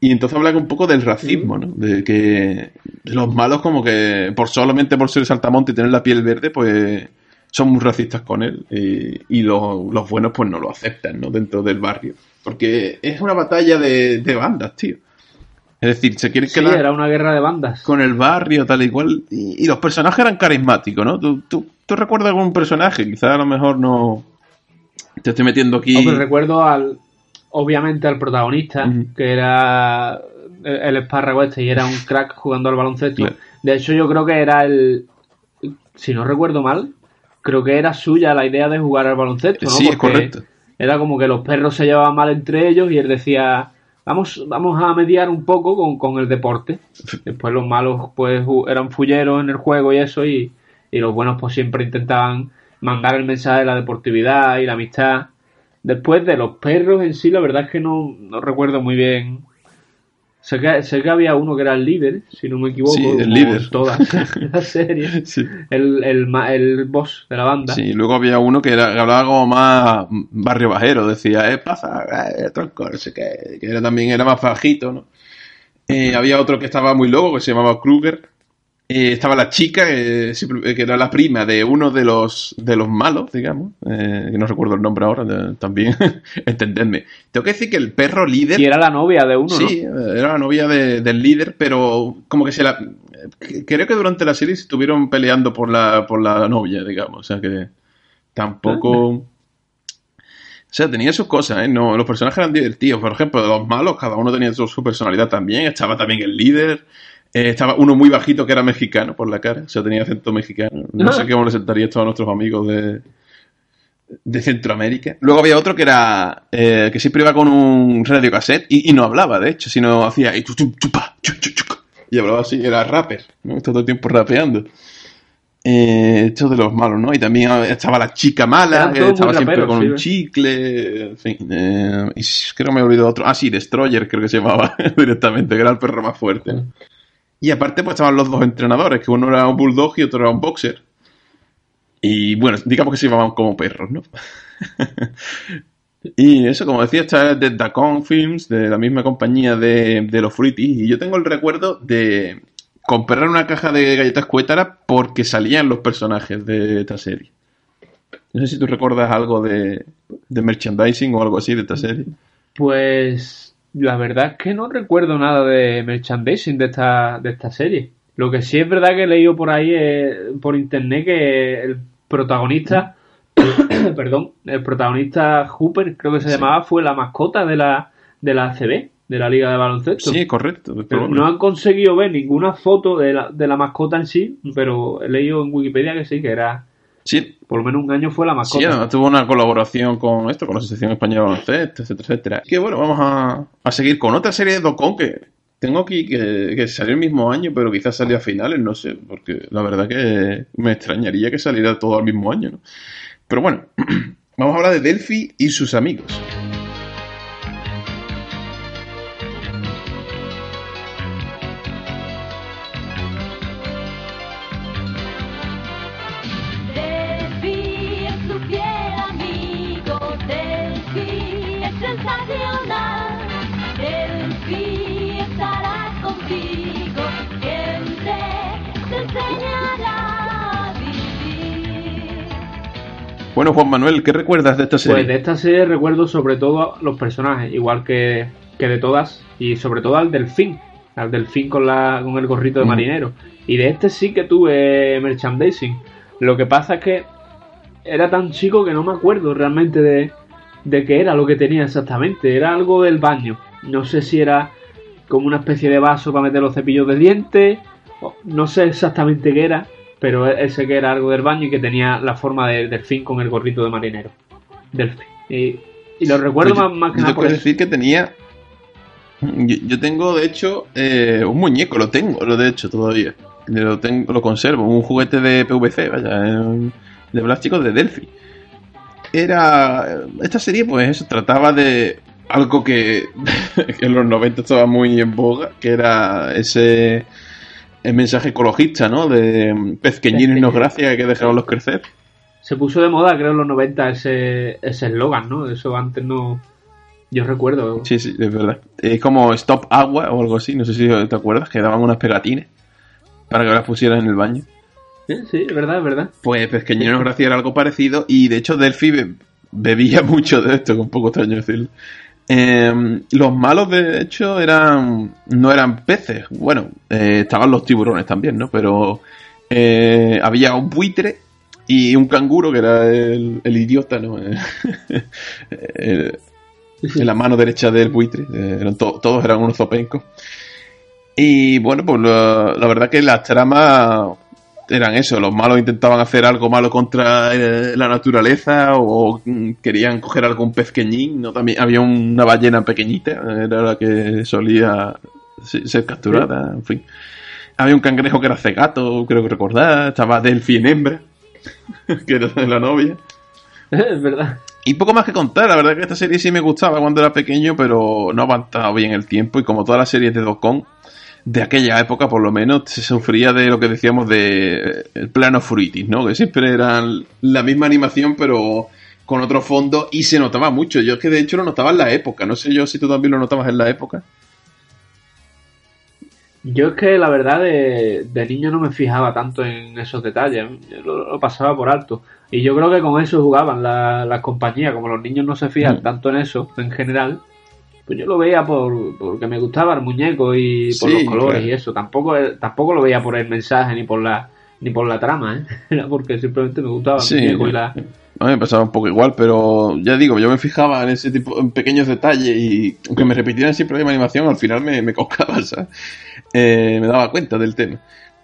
Y entonces hablan un poco del racismo, ¿no? De que los malos como que por solamente por ser saltamonte y tener la piel verde, pues son muy racistas con él. Y, y los, los buenos pues no lo aceptan, ¿no? Dentro del barrio. Porque es una batalla de, de bandas, tío. Es decir, se quiere Sí, quedar era una guerra de bandas. con el barrio, tal y cual. Y, y los personajes eran carismáticos, ¿no? ¿Tú, tú, tú recuerdas algún personaje? Quizás a lo mejor no... Te estoy metiendo aquí... Hombre, recuerdo al, obviamente al protagonista, que era el, el espárrago este y era un crack jugando al baloncesto. Claro. De hecho, yo creo que era el, si no recuerdo mal, creo que era suya la idea de jugar al baloncesto, ¿no? Sí, es Porque correcto. Era como que los perros se llevaban mal entre ellos y él decía, vamos, vamos a mediar un poco con, con el deporte. Después los malos pues eran fulleros en el juego y eso y, y los buenos pues siempre intentaban mandar el mensaje de la deportividad y la amistad. Después de los perros en sí, la verdad es que no, no recuerdo muy bien. Sé que, sé que había uno que era el líder, si no me equivoco. Sí, el líder. las series. Sí. El, el, el boss de la banda. Sí, luego había uno que, era, que hablaba como más barrio bajero, decía, eh, pasa, eh, tronco, no sé qué, que era, también era más bajito, ¿no? Eh, había otro que estaba muy loco, que se llamaba Kruger. Eh, estaba la chica, eh, simple- que era la prima de uno de los, de los malos, digamos. eh, que no recuerdo el nombre ahora, eh, también. Entendedme. Tengo que decir que el perro líder. Y era la novia de uno, Sí, era la novia de- del líder, pero como que se la. Creo que durante la serie se estuvieron peleando por la, por la novia, digamos. O sea que tampoco. O sea, tenía sus cosas, ¿eh? No, los personajes eran divertidos. Por ejemplo, de los malos, cada uno tenía su, su personalidad también. Estaba también el líder. Eh, estaba uno muy bajito que era mexicano por la cara. O sea, tenía acento mexicano. No sé cómo le sentaría esto a nuestros amigos de, de Centroamérica. Luego había otro que era eh, que siempre iba con un radiocassette y, y no hablaba, de hecho, sino hacía y, y hablaba así, era rapper, ¿no? todo el tiempo rapeando. Eh, esto de los malos, ¿no? Y también estaba la chica mala, que estaba siempre con sí, un ¿ves? chicle, en fin. eh, y creo que me he olvidado otro. Ah, sí, Destroyer, creo que se llamaba directamente, que era el perro más fuerte. Y aparte, pues estaban los dos entrenadores, que uno era un bulldog y otro era un boxer. Y bueno, digamos que se llamaban como perros, ¿no? y eso, como decía, esta es de Dacon Films, de la misma compañía de, de los Fruities. Y yo tengo el recuerdo de comprar una caja de galletas cuétara porque salían los personajes de esta serie. No sé si tú recuerdas algo de, de merchandising o algo así de esta serie. Pues la verdad es que no recuerdo nada de merchandising de esta, de esta serie. Lo que sí es verdad que he leído por ahí, eh, por internet, que el protagonista, perdón, el protagonista Hooper, creo que se llamaba, fue la mascota de la, de la ACB, de la Liga de Baloncesto. Sí, correcto. Pero no han conseguido ver ninguna foto de la, de la mascota en sí, pero he leído en Wikipedia que sí, que era, Sí, por lo menos un año fue la Sí, mascota. además tuvo una colaboración con esto, con la Asociación Española de Baloncesto, etcétera, etcétera. Que bueno, vamos a, a seguir con otra serie de Docon que tengo aquí que, que salió el mismo año, pero quizás salió a finales, no sé, porque la verdad que me extrañaría que saliera todo al mismo año, ¿no? Pero bueno, vamos a hablar de Delphi y sus amigos. Bueno, Juan Manuel, ¿qué recuerdas de esta serie? Pues de esta serie recuerdo sobre todo los personajes, igual que, que de todas, y sobre todo al delfín, al delfín con, la, con el gorrito de Mm. marinero. Y de este sí que tuve merchandising. Lo que pasa es que era tan chico que no me acuerdo realmente de, de qué era lo que tenía exactamente. Era algo del baño. No sé si era como una especie de vaso para meter los cepillos de dientes. No sé exactamente qué era, pero ese que era algo del baño y que tenía la forma de delfín con el gorrito de marinero. Delfín. Y, y lo recuerdo Pues yo- más, que yo nada por eso. decir que tenía. Yo, yo tengo, de hecho, eh, un muñeco, lo tengo, lo de hecho, todavía. Lo, tengo, lo conservo, un juguete de PVC, vaya, eh, de plástico de Delphi. Era. Esta serie, pues eso, trataba de algo que, que en los 90 estaba muy en boga, que era ese. El mensaje ecologista, ¿no? De pezqueñines no gracias, hay que dejarlos crecer. Se puso de moda, creo, en los 90 ese ese eslogan, ¿no? Eso antes no. Yo recuerdo. Sí, sí, es verdad. Es como Stop Agua o algo así, no sé si te acuerdas, que daban unas pegatines para que las pusieras en el baño. Sí, sí, es verdad, es verdad. Pues Pesqueñinos Gracia era algo parecido y de hecho Delphi be- bebía mucho de esto, que es un poco extraño decirlo. Eh, los malos, de hecho, eran no eran peces. Bueno, eh, estaban los tiburones también, ¿no? Pero eh, había un buitre y un canguro que era el, el idiota, ¿no? El- en la mano derecha del buitre. eh, eran to- todos eran unos zopencos. Y bueno, pues la, la verdad que las tramas eran eso. Los malos intentaban hacer algo malo contra eh, la naturaleza o querían coger algún pezqueñín. ¿no? También había una ballena pequeñita, era la que solía se- ser capturada, en fin. Había un cangrejo que era cegato, creo que recordar. Estaba Delphi en hembra, que era la novia. es verdad. Y poco más que contar, la verdad que esta serie sí me gustaba cuando era pequeño, pero no ha avanzado bien el tiempo y como todas las series de Docon, de aquella época por lo menos, se sufría de lo que decíamos de eh, el plano fruitis, ¿no? Que siempre eran la misma animación pero con otro fondo y se notaba mucho. Yo es que de hecho lo notaba en la época, no sé yo si tú también lo notabas en la época. Yo es que la verdad de, de niño no me fijaba tanto en esos detalles, lo, lo pasaba por alto. Y yo creo que con eso jugaban la- las compañías, como los niños no se fijan Mm. tanto en eso en general, pues yo lo veía por porque me gustaba el muñeco y por Sí, los colores claro. y eso. Tampoco tampoco lo veía por el mensaje ni por la ni por la trama, ¿eh? Era porque simplemente me gustaba el Sí, muñeco y la... a mí me pasaba un poco igual, pero ya digo, yo me fijaba en ese tipo, en pequeños detalles y aunque me repitieran siempre la misma animación, al final me, me coscaba, ¿sabes? Eh, me daba cuenta del tema.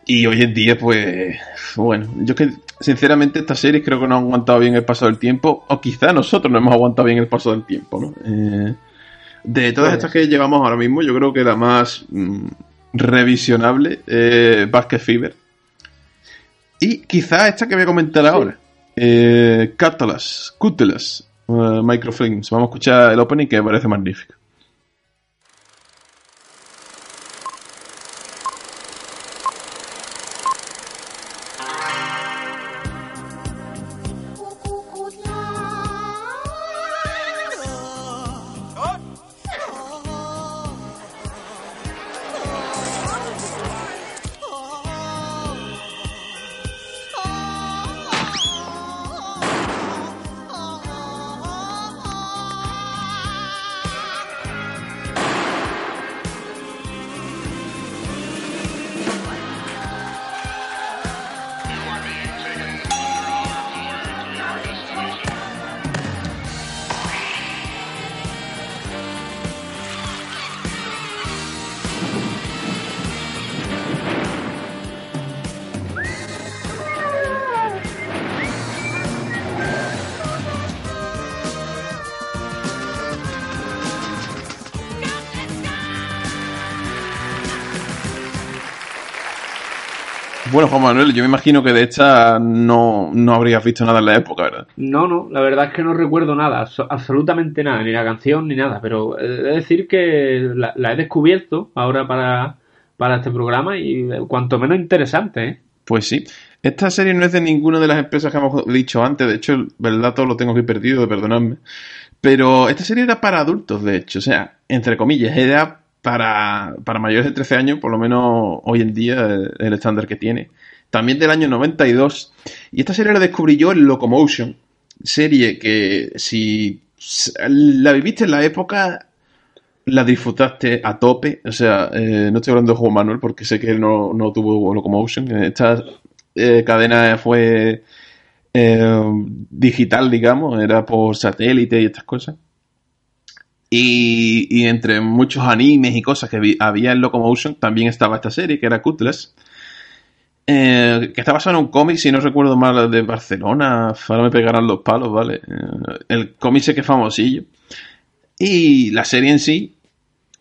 Y hoy en día, pues, bueno, yo que sinceramente estas series creo que no han aguantado bien el paso del tiempo, o quizá nosotros no hemos aguantado bien el paso del tiempo, ¿no? Eh, de todas estas que llevamos ahora mismo, yo creo que la más mm, revisionable es Basket Fever. Y quizá esta que voy a comentar ahora. Eh, Catalas, Cutelas, eh, Microfilms. Vamos a escuchar el opening que me parece magnífico. Bueno, Juan Manuel, yo me imagino que de esta no, no habrías visto nada en la época, ¿verdad? No, no, la verdad es que no recuerdo nada, so- absolutamente nada, ni la canción ni nada, pero he de decir que la, la he descubierto ahora para, para este programa y eh, cuanto menos interesante, ¿eh? Pues sí. Esta serie no es de ninguna de las empresas que hemos dicho antes. De hecho, el el dato lo tengo aquí perdido, perdonadme. Pero esta serie era para adultos, de hecho. O sea, entre comillas, era para, para mayores de 13 años, por lo menos hoy en día, el estándar que tiene. También del año 92. Y esta serie la descubrí yo en Locomotion. Serie que si la viviste en la época, la disfrutaste a tope. O sea, eh, no estoy hablando de Juan Manuel porque sé que él no, no tuvo Locomotion. Esta eh, cadena fue eh, digital, digamos, era por satélite y estas cosas. Y, y entre muchos animes y cosas que vi- había en Locomotion, también estaba esta serie, que era Cutlass. eh, que está basado en un cómic, si no recuerdo mal, de Barcelona. Ahora me pegarán los palos, ¿vale? Eh, el cómic sé que es famosillo. Y la serie en sí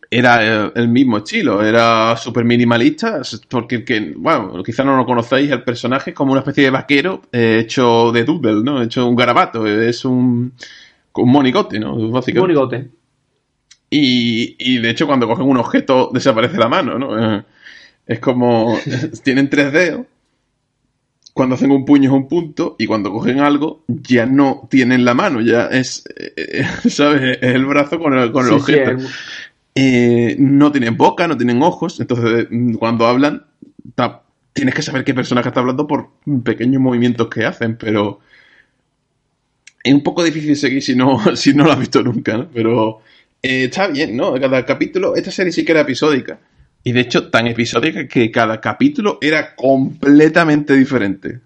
era eh, el mismo estilo, era súper minimalista, porque, que, bueno, quizá no lo conocéis, el personaje es como una especie de vaquero hecho de doodle, ¿no? Hecho un garabato, es un, un monigote, ¿no? Básicamente. Monigote. Y, y de hecho cuando cogen un objeto desaparece la mano, ¿no? Eh, Es como, tienen tres dedos, cuando hacen un puño es un punto y cuando cogen algo ya no tienen la mano, ya es, eh, eh, ¿sabes? Es el brazo con el, con el Sí, sí, objeto. el- Eh, no tienen boca, no tienen ojos, entonces mm, cuando hablan ta- tienes que saber qué personaje está hablando por pequeños movimientos que hacen, pero es un poco difícil seguir si no, si no lo has visto nunca, ¿no? Pero eh, está bien, ¿no? Cada capítulo, esta serie sí que era episódica. Y de hecho, tan episódica que cada capítulo era completamente diferente.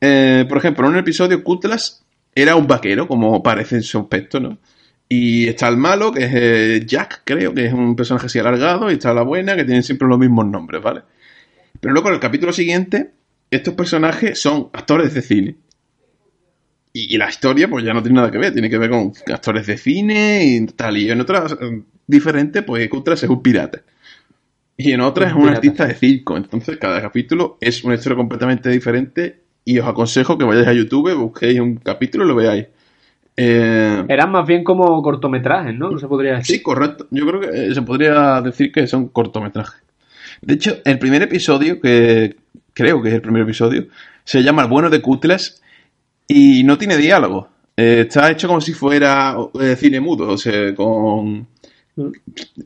Eh, por ejemplo, en un episodio, Cutlass era un vaquero, como parece en su aspecto, ¿no? Y está el malo, que es eh, Jack, creo, que es un personaje así alargado, y está la buena, que tienen siempre los mismos nombres, ¿vale? Pero luego en el capítulo siguiente, estos personajes son actores de cine. Y, y la historia, pues ya no tiene nada que ver, tiene que ver con actores de cine y tal. Y en otras eh, diferentes, pues Cutlass es un pirata. Y en otras es un artista de circo. Entonces, cada capítulo es una historia completamente diferente. Y os aconsejo que vayáis a YouTube, busquéis un capítulo y lo veáis. Eh, Eran más bien como cortometrajes, ¿no? Se podría decir. Sí, correcto. Yo creo que eh, se podría decir que son cortometrajes. De hecho, el primer episodio, que creo que es el primer episodio, se llama El bueno de Cutlass y no tiene diálogo. Eh, está hecho como si fuera eh, cine mudo, o sea, con,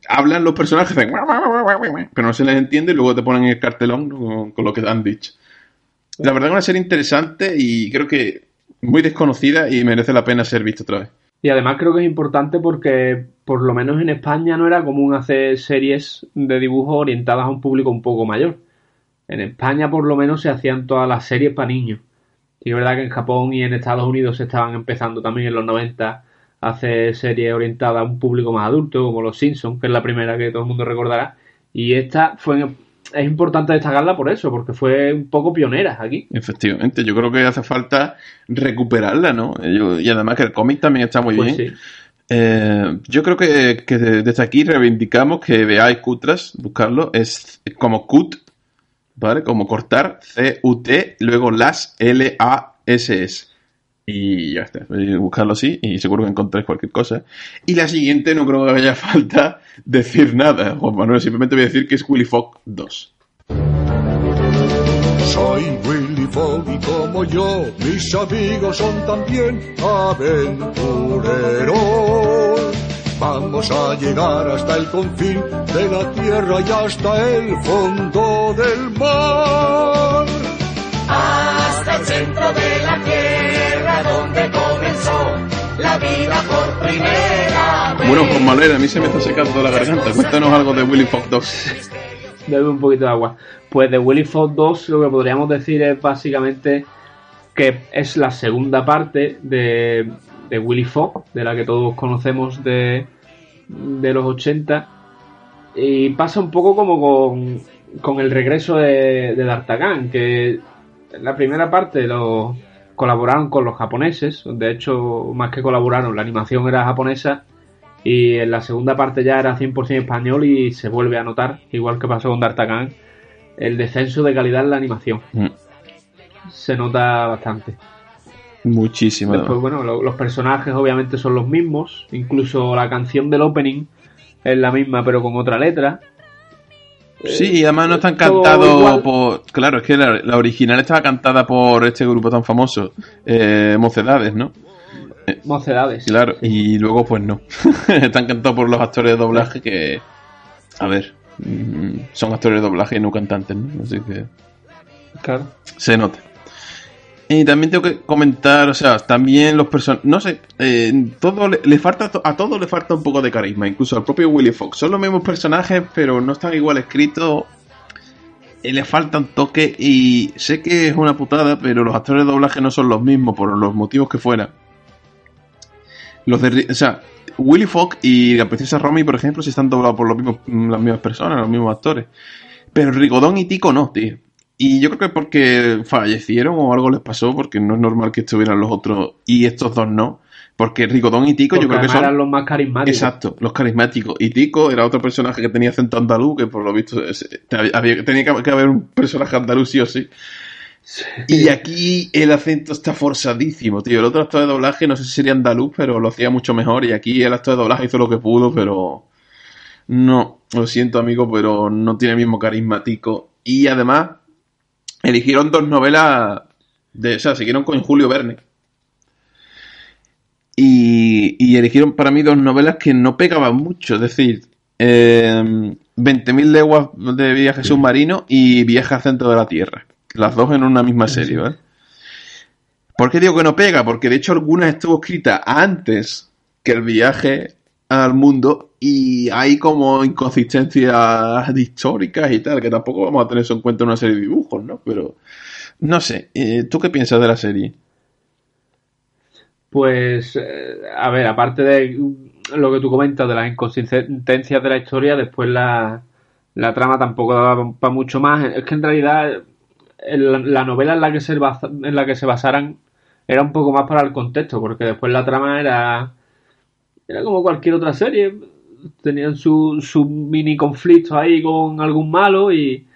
hablan los personajes, pero no se les entiende y luego te ponen el cartelón con, con lo que han dicho. La verdad es una serie interesante y creo que muy desconocida y merece la pena ser vista otra vez. Y además creo que es importante porque, por lo menos en España, no era común hacer series de dibujo orientadas a un público un poco mayor. En España, por lo menos, se hacían todas las series para niños. Y es verdad que en Japón y en Estados Unidos se estaban empezando también en los 90 a hacer series orientadas a un público más adulto, como Los Simpsons, que es la primera que todo el mundo recordará. Y esta fue es importante destacarla por eso, porque fue un poco pionera aquí. Efectivamente, yo creo que hace falta recuperarla, ¿no? Y además que el cómic también está muy Pues bien. sí. Eh, yo creo que, que desde aquí reivindicamos que veáis Cutras, buscarlo, es como cut, ¿vale? Como cortar, C-U-T, luego las, L-A-S-S. Y ya está, eh, buscarlo así y seguro que encontráis cualquier cosa. Y la siguiente no creo que haya falta decir nada, Juan Manuel, simplemente voy a decir que es Willy Fogg 2. Soy Willy Fogg y como yo, mis amigos son también aventureros. Vamos a llegar hasta el confín de la tierra y hasta el fondo del mar. Hasta el centro de la tierra donde comenzó la vida por primera vez. Bueno, Juan Manuel, a mí se me está secando la garganta. Cuéntanos algo de Willy Fogg 2. Bebe un poquito de agua. Pues de Willy Fogg 2 lo que podríamos decir es básicamente que es la segunda parte de, de Willy Fogg, de la que todos conocemos de, de los 80. Y pasa un poco como con, con el regreso de, de D'Artagnan, que en la primera parte lo colaboraron con los japoneses, de hecho, más que colaboraron, la animación era japonesa y en la segunda parte ya era 100% español y se vuelve a notar, igual que pasó con D'Artagnan, el descenso de calidad en la animación. Mm, Se nota bastante. Muchísimo. Después, bueno, lo- los personajes obviamente son los mismos, incluso la canción del opening es la misma pero con otra letra. Sí, y además no están cantados por... Claro, es que la, la original estaba cantada por este grupo tan famoso, eh, Mocedades, ¿no? Mocedades. Claro, y luego pues no. están cantados por los actores de doblaje que... A ver, mm, son actores de doblaje y no cantantes, ¿no? Así que Claro. se nota. Y también tengo que comentar, o sea, también los personajes, no sé, eh, todo le, falta a todo le falta un poco de carisma, incluso al propio Willy Fox. Son los mismos personajes, pero no están igual escritos. Y le falta un toque y sé que es una putada, pero los actores de doblaje no son los mismos por los motivos que fuera. Los de, o sea, Willy Fox y la princesa Romy, por ejemplo, sí están doblados por los mismos, las mismas personas, los mismos actores. Pero Rigodón y Tico no, tío. Y yo creo que porque fallecieron o algo les pasó, porque no es normal que estuvieran los otros y estos dos no. Porque Rigodón y Tico Porque yo creo que son... eran los más carismáticos. Exacto, los carismáticos. Y Tico era otro personaje que tenía acento andaluz, que por lo visto es- había- tenía que- haber un personaje andaluz sí o sí. Y aquí el acento está forzadísimo, tío. El otro actor de doblaje, no sé si sería andaluz, pero lo hacía mucho mejor. Y aquí el actor de doblaje hizo lo que pudo, pero. No, lo siento, amigo, pero no tiene el mismo carismático. Y además, eligieron dos novelas. De, o sea, siguieron con Julio Verne. Y, y eligieron para mí dos novelas que no pegaban mucho. Es decir, eh, 20.000 leguas de viaje submarino y Viaje al centro de la Tierra. Las dos en una misma serie, ¿vale? ¿Por qué digo que no pega? Porque de hecho algunas estuvo escrita antes que el viaje al mundo y hay como inconsistencias históricas y tal, que tampoco vamos a tener eso en cuenta en una serie de dibujos, ¿no? Pero no sé, eh, ¿tú qué piensas de la serie? Pues, eh, a ver, aparte de lo que tú comentas de las inconsistencias de la historia, después la, la trama tampoco daba para mucho más. Es que en realidad la novela en la que se basa- en la que se basaran era un poco más para el contexto, porque después la trama era era como cualquier otra serie. Tenían su, su mini conflicto ahí con algún malo y,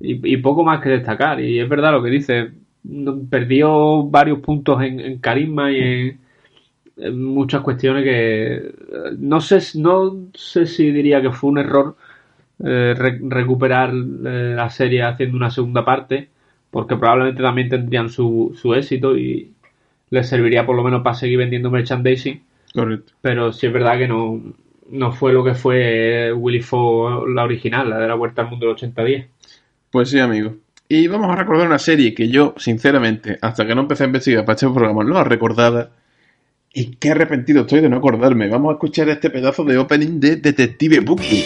y, y poco más que destacar. Y es verdad lo que dice. Perdió varios puntos en, en carisma y en, en muchas cuestiones que no sé, no sé si diría que fue un error eh, re- recuperar eh, la serie haciendo una segunda parte, porque probablemente también tendrían su, su éxito y les serviría por lo menos para seguir vendiendo merchandising. Correcto. Pero sí es verdad que no, no fue lo que fue Willy Fogg la original, la de la Vuelta al Mundo del 80-10. Pues sí, amigo. Y vamos a recordar una serie que yo, sinceramente, hasta que no empecé a investigar para este programa, no la recordaba. Y qué arrepentido estoy de no acordarme. Vamos a escuchar este pedazo de opening de Detective Bookie.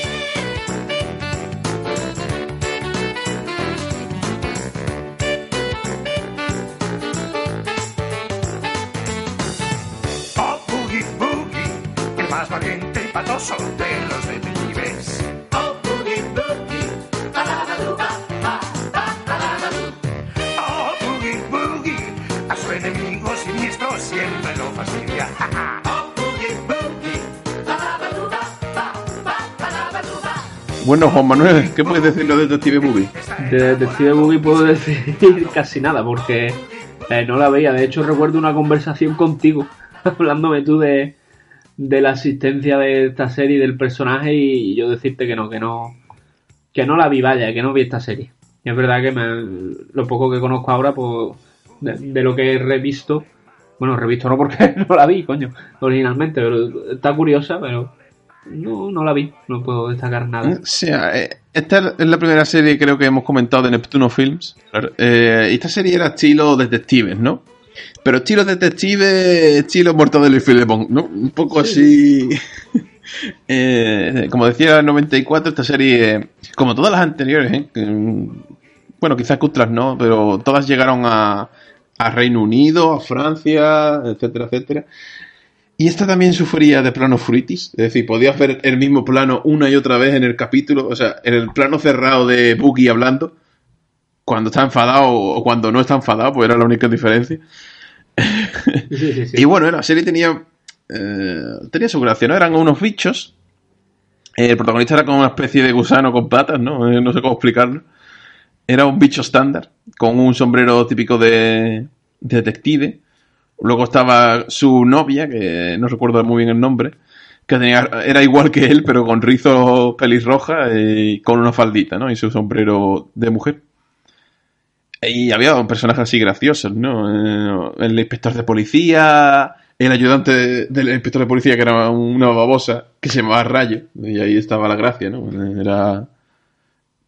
Juan Manuel, ¿qué puedes decirlo de Detective Boogie? De Detective Boogie puedo decir casi nada, porque eh, no la veía. De hecho, recuerdo una conversación contigo, hablándome tú de, de la asistencia de esta serie y del personaje, y yo decirte que no, que no, que no la vi, vaya, que no vi esta serie. Y es verdad que me- lo poco que conozco ahora, pues, de, de lo que he revisto, bueno, revisto no porque no la vi, coño, originalmente, pero está curiosa, pero no, no la vi, no puedo destacar nada. Sea, eh, esta es la primera serie creo que hemos comentado de Neptuno Films. Eh, esta serie era estilo detectives, ¿no? Pero estilo detective, estilo Mortadelo y Filemón, ¿no? Un poco así... Eh, como decía el 94, esta serie, como todas las anteriores, ¿eh? Mm, bueno, quizás que otras no, pero todas llegaron a, a Reino Unido, a Francia, etcétera, etcétera. Y esta también sufría de plano fruitis, es decir, podías ver el mismo plano una y otra vez en el capítulo, o sea, en el plano cerrado de Boogie hablando, cuando está enfadado o cuando no está enfadado, pues era la única diferencia. Sí, sí, sí. Y bueno, la serie tenía, eh, tenía su gracia, ¿no? Eran unos bichos. El protagonista era como una especie de gusano con patas, ¿no? Eh, no sé cómo explicarlo. Era un bicho estándar, con un sombrero típico de detective. Luego estaba su novia, que no recuerdo muy bien el nombre, que tenía, era igual que él, pero con rizos pelirroja y con una faldita, ¿no? Y su sombrero de mujer. Y había personajes así graciosos, ¿no? Eh, El inspector de policía, el ayudante de- del inspector de policía, que era una babosa, que se llamaba Rayo. Y ahí estaba la gracia, ¿no? Era.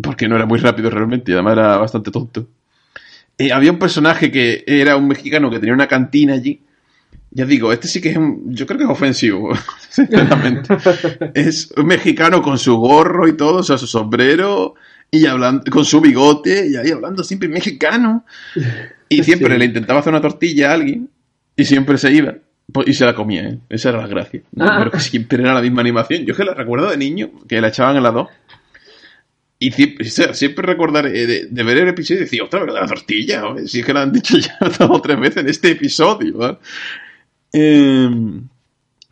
Porque no era muy rápido realmente, y además era bastante tonto. Y había un personaje que era un mexicano que tenía una cantina allí. Ya digo, este sí que es un. Yo creo que es ofensivo, sinceramente. es un mexicano con su gorro y todo, o sea, su sombrero, y hablando, con su bigote, y ahí hablando siempre mexicano. Y siempre Sí. le intentaba hacer una tortilla a alguien, y siempre se iba. pues, Y se la comía, ¿eh? Esa era la gracia. No, Ah. Pero que siempre era la misma animación. Yo es que la recuerdo de niño, que la echaban en las dos. Y siempre, o sea, siempre recordaré de, de ver el episodio y decir, otra vez la tortilla, joder, si es que lo han dicho ya dos o tres veces en este episodio. Eh,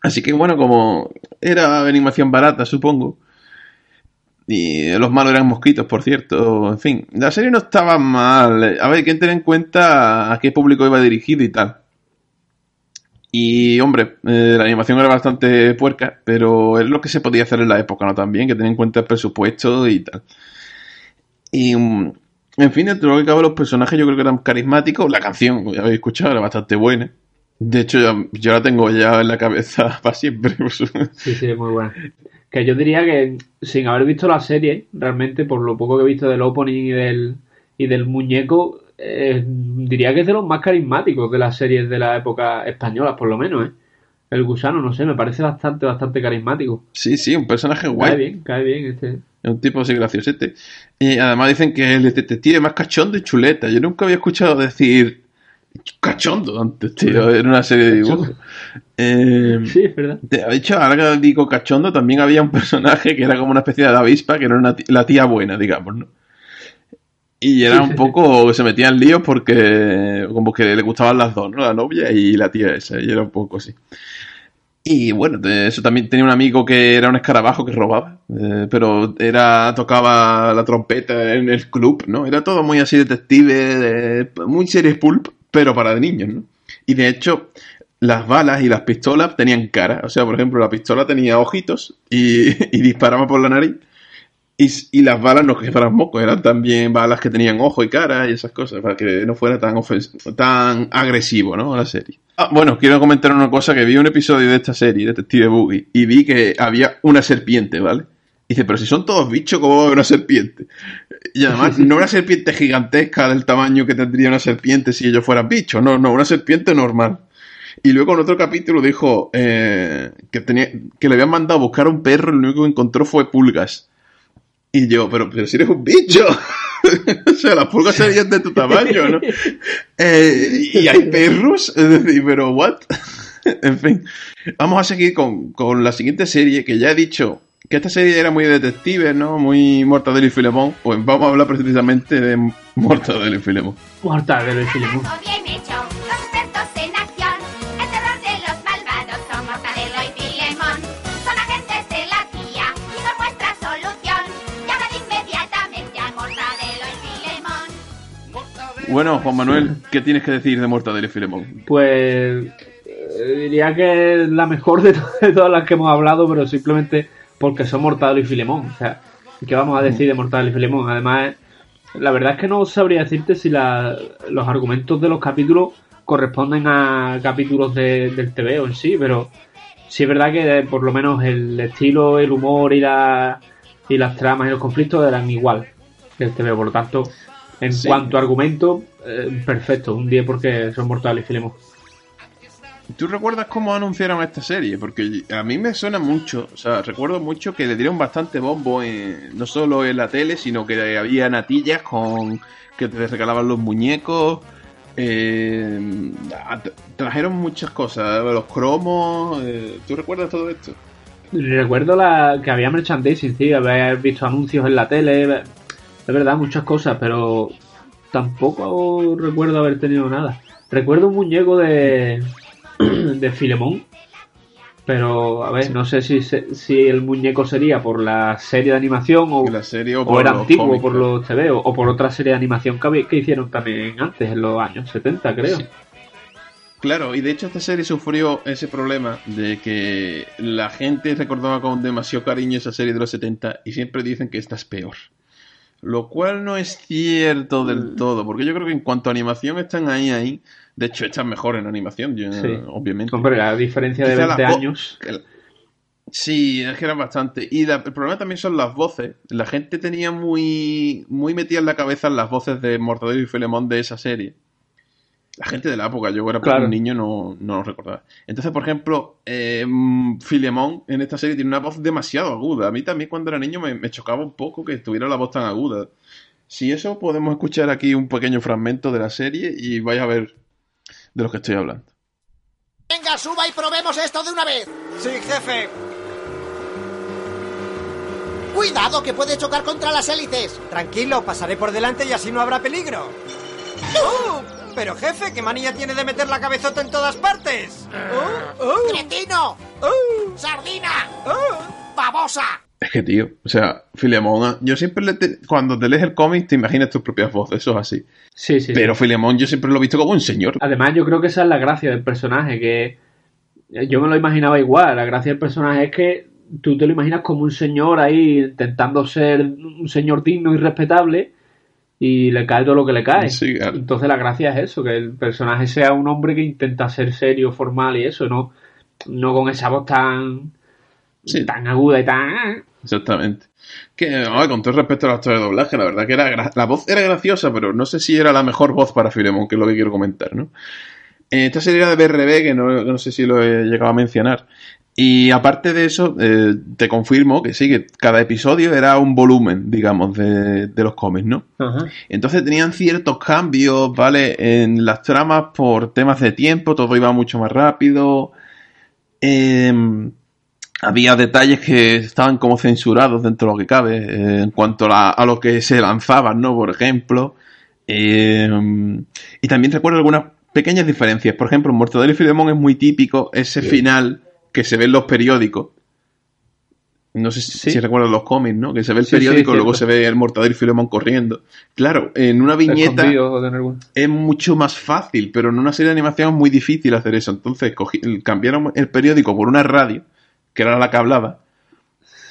así que bueno, como era animación barata, supongo. Y los malos eran mosquitos, por cierto. En fin, la serie no estaba mal. A ver, hay que tener en cuenta a qué público iba dirigido y tal. Y hombre, eh, la animación era bastante puerca, pero es lo que se podía hacer en la época, ¿no? También, que tenía en cuenta el presupuesto y tal. Y, mm, en fin, dentro de lo que cabe, los personajes yo creo que eran carismáticos. La canción, ya habéis escuchado, era bastante buena. De hecho, yo la tengo ya en la cabeza para siempre. Sí, sí, muy buena. Que yo diría que sin haber visto la serie, realmente por lo poco que he visto del opening y del, y del muñeco, eh, diría que es de los más carismáticos de las series de la época española, por lo menos, ¿eh? El gusano, no sé, me parece bastante, bastante carismático. Sí, sí, un personaje Cae guay. bien, cae bien este. Es un tipo así graciosete. Y además dicen que el detective más cachondo y chuleta. Yo nunca había escuchado decir cachondo antes, tío, en una serie de dibujos. Eh, Sí, es verdad. de hecho, ahora que digo cachondo, también había un personaje que era como una especie de avispa, que era una ti- la tía buena, digamos, ¿no? Y era un poco, se metía en líos porque como que le gustaban las dos, ¿no? La novia y la tía esa, y era un poco así. Y bueno, de eso también tenía un amigo que era un escarabajo que robaba, eh, pero era tocaba la trompeta en el club, ¿no? Era todo muy así detective, de- muy series pulp, pero para niños, ¿no? Y de hecho, las balas y las pistolas tenían cara. O sea, por ejemplo, la pistola tenía ojitos y, y disparaba por la nariz. Y, las balas no que fueran mocos, eran también balas que tenían ojo y cara y esas cosas, para que no fuera tan tan agresivo, ¿no? La serie. Ah, bueno, quiero comentar una cosa, que vi un episodio de esta serie, Detective Boogie, y vi que había una serpiente, ¿vale? Y dice, pero si son todos bichos, ¿cómo va a haber una serpiente? Y además, no una serpiente gigantesca del tamaño que tendría una serpiente si ellos fueran bichos, no, no, una serpiente normal. Y luego en otro capítulo dijo eh, que, tenía, que le habían mandado a buscar a un perro y lo único que encontró fue pulgas. Y yo, pero, pero si eres un bicho. o sea, las pulgas serían de tu tamaño, ¿no? Eh, y hay perros, es decir, pero ¿what? en fin, vamos a seguir con, con la siguiente serie que ya he dicho que esta serie era muy detective, ¿no? Muy Mortadelo y Filemón. Pues vamos a hablar precisamente de Mortadelo y Filemón. Mortadelo y Filemón. Bien hecho, Bueno, Juan Manuel, ¿qué tienes que decir de Mortadelo y Filemón? Pues eh, diría que es la mejor de, de todas las que hemos hablado, pero simplemente porque son Mortadelo y Filemón. O sea, ¿qué vamos a decir de Mortadelo y Filemón? Además, la verdad es que no sabría decirte si la- los argumentos de los capítulos corresponden a capítulos de- del TVO en sí, pero sí es verdad que eh, por lo menos el estilo, el humor y, la, y las tramas y los conflictos eran igual que el TVO. Por lo tanto, en Sí. cuanto a argumento, eh, perfecto, un 10 porque son Mortadelo y Filemón. ¿Tú recuerdas cómo anunciaron esta serie? Porque a mí me suena mucho, o sea, recuerdo mucho que le dieron bastante bombo, en- no solo en la tele, sino que había natillas con que te regalaban los muñecos. eh, tra- trajeron muchas cosas, los cromos. eh, ¿Tú recuerdas todo esto? Recuerdo la, que había merchandising, sí, haber visto anuncios en la tele, de verdad, muchas cosas, pero tampoco recuerdo haber tenido nada. Recuerdo un muñeco de, de Filemón, pero a ver, no sé si, si el muñeco sería por la serie de animación o, La serie o, o por era antiguo cómics, por claro. los TV o, o por otra serie de animación que, hicieron también antes, en los años 70, creo. Sí. Claro, y de hecho esta serie sufrió ese problema de que la gente recordaba con demasiado cariño esa serie de los 70 y siempre dicen que esta es peor. Lo cual no es cierto Mm. del todo, porque yo creo que en cuanto a animación están ahí, ahí. De hecho, están mejor en animación, yo- Sí. obviamente. Hombre, la diferencia de Quizá 20 las vo- años. Sí, es que eran bastante. Y la- el problema también son las voces. La gente tenía muy, muy metida en la cabeza las voces de Mortadelo y Filemón de esa serie. La gente de la época, yo era Claro. un niño, no, no lo recordaba. Entonces, por ejemplo, eh, Filemón en esta serie tiene una voz demasiado aguda. A mí también cuando era niño me, me chocaba un poco que tuviera la voz tan aguda. Si eso, podemos escuchar aquí un pequeño fragmento de la serie y vais a ver de lo que estoy hablando. Venga, suba y probemos esto de una vez. Sí, jefe. Cuidado que puede chocar contra las hélices. Tranquilo, pasaré por delante y así no habrá peligro. ¡Uh! Pero jefe, ¿qué manía tiene de meter la cabezota en todas partes? ¡Uh! ¡Uh! ¡Cretino! ¡Sardina! ¡Uh! ¡Babosa! Es que, tío, o sea, Filemón, ah, yo siempre le te- cuando te lees el cómic te imaginas tus propias voces, eso es así. Sí, sí. Pero Filemón yo siempre lo he visto como un señor. Además, yo creo que esa es la gracia del personaje, que yo me lo imaginaba igual. La gracia del personaje es que tú te lo imaginas como un señor ahí intentando ser un señor digno y respetable y le cae todo lo que le cae. Sí, claro. Entonces la gracia es eso, que el personaje sea un hombre que intenta ser serio, formal y eso, no, no con esa voz tan, Sí. tan aguda y tan... Exactamente. Que, con todo respeto a los actores de doblaje, la verdad que era la voz era graciosa, pero no sé si era la mejor voz para Filemón, que es lo que quiero comentar, ¿no? Eh, Esta serie era de BRB, que no, no sé si lo he llegado a mencionar. Y aparte de eso, eh, te confirmo que sí, que cada episodio era un volumen, digamos, de, de los cómics, ¿no? Ajá. Entonces tenían ciertos cambios, ¿vale? En las tramas por temas de tiempo, todo iba mucho más rápido. Em, había detalles que estaban como censurados dentro de lo que cabe, eh, en cuanto a, la- a lo que se lanzaban, ¿no? Por ejemplo. Em, y también recuerdo algunas pequeñas diferencias. Por ejemplo, en Mortadelo y Filemón es muy típico ese final que se ve en los periódicos. No sé si, Sí. si recuerdan los cómics, ¿no? Que se ve el Sí, periódico, luego se ve el Mortadelo y Filemón corriendo. Claro, en una viñeta es mucho más fácil, pero en una serie de animación es muy difícil hacer eso. Entonces cogí- cambiaron el periódico por una radio, que era la que hablaba,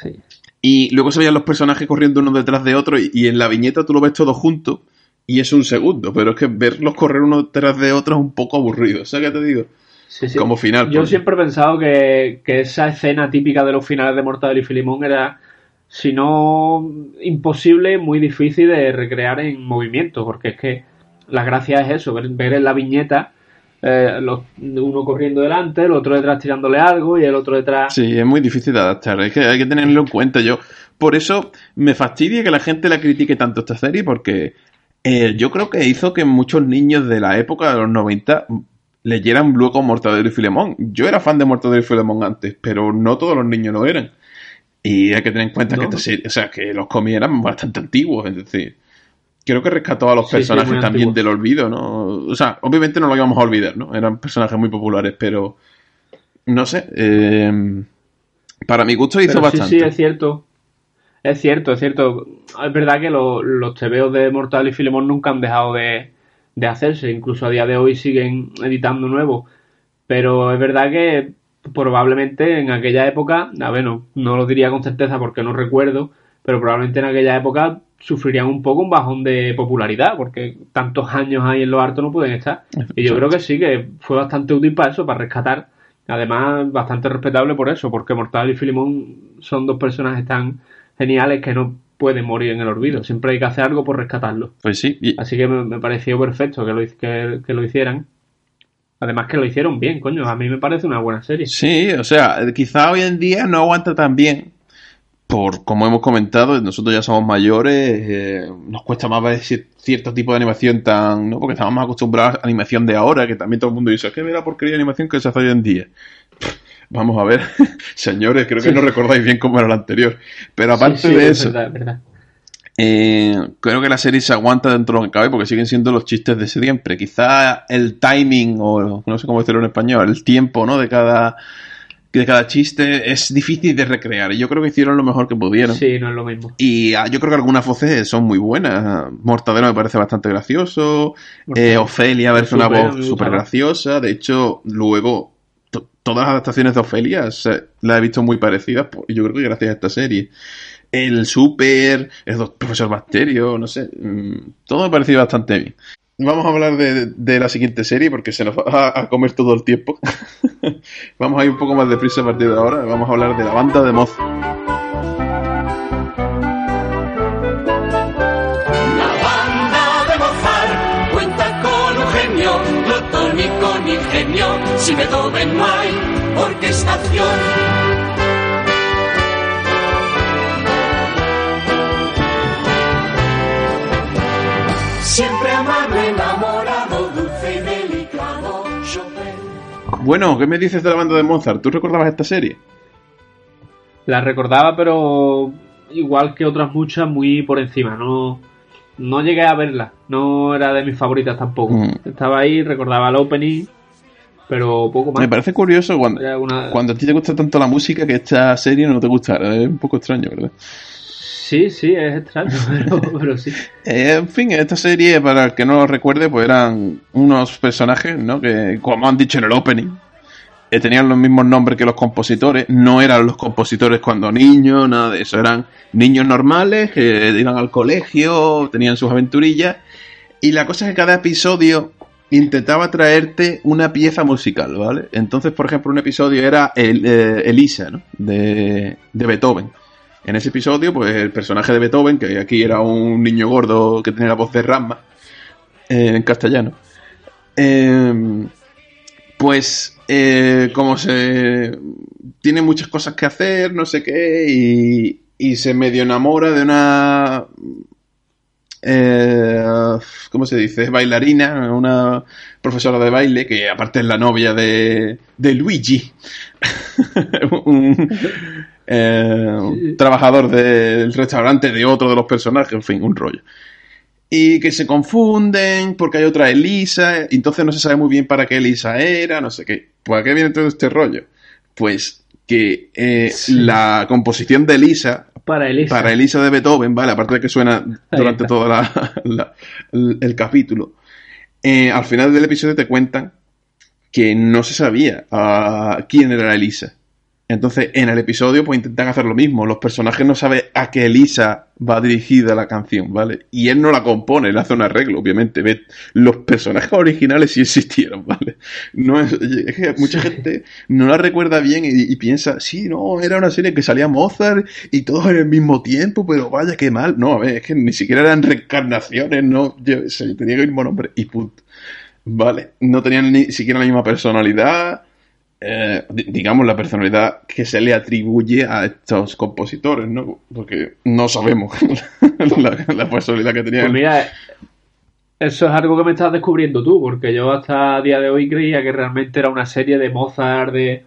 Sí. y luego se veían los personajes corriendo uno detrás de otro, y, y en la viñeta tú lo ves todo junto, y es un segundo, pero es que verlos correr uno detrás de otro es un poco aburrido. ¿Sabes qué te digo? Sí, sí. como final. Yo pues. siempre he pensado que, que esa escena típica de los finales de Mortadelo y Filimón era, si no imposible, muy difícil de recrear en movimiento, porque es que la gracia es eso, ver, ver en la viñeta eh, los- uno corriendo delante, el otro detrás tirándole algo y el otro detrás... Sí, es muy difícil de adaptar, es que hay que tenerlo en cuenta. Yo, por eso me fastidia que la gente la critique tanto esta serie, porque eh, yo creo que hizo que muchos niños de la época de los 90 leyeran luego Mortadelo y Filemón. Yo era fan de Mortadelo y Filemón antes, pero no todos los niños lo eran. Y hay que tener en cuenta que No. esta serie, o sea, que los cómics eran bastante antiguos, es decir, creo que rescató a los Sí, personajes también antiguos. del olvido, ¿no? O sea, obviamente no lo íbamos a olvidar, ¿no? Eran personajes muy populares, pero no sé, eh, para mi gusto hizo Pero sí, bastante. sí, es cierto. Es cierto, es cierto. Es verdad que lo- los tebeos de Mortal y Filemón nunca han dejado de, de hacerse. Incluso a día de hoy siguen editando nuevos. Pero es verdad que probablemente en aquella época, a ver, no, no lo diría con certeza porque no recuerdo, pero probablemente en aquella época sufrirían un poco un bajón de popularidad, porque tantos años ahí en lo harto no pueden estar. Y yo creo que sí, que fue bastante útil para eso, para rescatar. Además, bastante respetable por eso, porque Mortal y Filimón son dos personajes tan geniales que no pueden morir en el olvido. Siempre hay que hacer algo por rescatarlos. Pues sí, y- Así que me, me pareció perfecto que lo, que, que lo hicieran. Además que lo hicieron bien, coño. A mí me parece una buena serie. Sí, o sea, quizá hoy en día no aguanta tan bien. Por, como hemos comentado, nosotros ya somos mayores, eh, nos cuesta más ver cier- cierto tipo de animación tan, ¿no? Porque estamos más acostumbrados a la animación de ahora, que también todo el mundo dice, ¿qué ve la porquería de animación que se hace hoy en día? Vamos a ver, señores, creo que Sí. no recordáis bien cómo era la anterior. Pero aparte Sí, sí, de es eso, verdad, es verdad. eh, creo que la serie se aguanta dentro de lo que cabe porque siguen siendo los chistes de siempre. Quizá el timing, o no sé cómo decirlo en español, el tiempo, ¿no? De cada, de cada chiste es difícil de recrear. Y yo creo que hicieron lo mejor que pudieron. Sí, no es lo mismo. Y ah, yo creo que algunas voces son muy buenas. Mortadelo me parece bastante gracioso. Eh, Ofelia verse una voz súper graciosa. De hecho, luego todas las adaptaciones de Ofelia las he visto muy parecidas. Y yo creo que gracias a esta serie. El Super, el profesor Bacterio, no sé. mm, Todo me ha parecido bastante bien. Vamos a hablar de, de la siguiente serie porque se nos va a, a comer todo el tiempo. Vamos a ir un poco más deprisa a partir de ahora. Vamos a hablar de la banda de Moz. Sin Beethoven no hay orquestación. Siempre amable, enamorado, dulce y delicado. Chopin. Bueno, ¿qué me dices de la banda de Mozart? ¿Tú recordabas esta serie? La recordaba, pero igual que otras muchas, muy por encima. No, no llegué a verla. No era de mis favoritas tampoco. Mm. Estaba ahí, recordaba el opening, pero poco más. Me parece curioso cuando, una- cuando a ti te gusta tanto la música que esta serie no te gustara. Es un poco extraño, ¿verdad? Sí, sí, es extraño, pero, pero sí. Eh, en fin, esta serie, para el que no lo recuerde, pues eran unos personajes, ¿no? Que, como han dicho en el opening, eh, tenían los mismos nombres que los compositores. No eran los compositores cuando niños, nada de eso. Eran niños normales que iban al colegio, tenían sus aventurillas. Y la cosa es que cada episodio intentaba traerte una pieza musical, ¿vale? Entonces, por ejemplo, un episodio era el, eh, Elisa, ¿no? De, de Beethoven. En ese episodio, pues el personaje de Beethoven, que aquí era un niño gordo que tenía la voz de Rasma, eh, en castellano, eh, pues eh, como se tiene muchas cosas que hacer, no sé qué, y, y se medio enamora de una... Eh, ¿Cómo se dice? Bailarina, una profesora de baile que aparte es la novia de, de Luigi, un, eh, un trabajador del restaurante de otro de los personajes, en fin, un rollo. Y que se confunden porque hay otra Elisa, entonces no se sabe muy bien para qué Elisa era, no sé qué. ¿Para qué viene todo este rollo? Pues que eh, la composición de Elisa Para Elisa. para Elisa de Beethoven, ¿vale? Aparte de que suena durante todo la- la- el, el capítulo. eh, al final del episodio te cuentan que no se sabía ah, quién era Elisa. Entonces, en el episodio, pues intentan hacer lo mismo. Los personajes no saben a qué Elisa va dirigida la canción, ¿vale? Y él no la compone, él hace un arreglo, obviamente. Los personajes originales sí existieron, ¿vale? No es, es que mucha gente no la recuerda bien y, y piensa, sí, no, era una serie que salía Mozart y todos en el mismo tiempo, pero vaya, qué mal. No, a ver, es que ni siquiera eran reencarnaciones, no, yo, sé, tenía el mismo nombre y punto. Vale, no tenían ni siquiera la misma personalidad eh, digamos, la personalidad que se le atribuye a estos compositores, ¿no? Porque no sabemos la, la, personalidad que tenían. Pues mira, eso es algo que me estás descubriendo tú, porque yo hasta día de hoy creía que realmente era una serie de Mozart de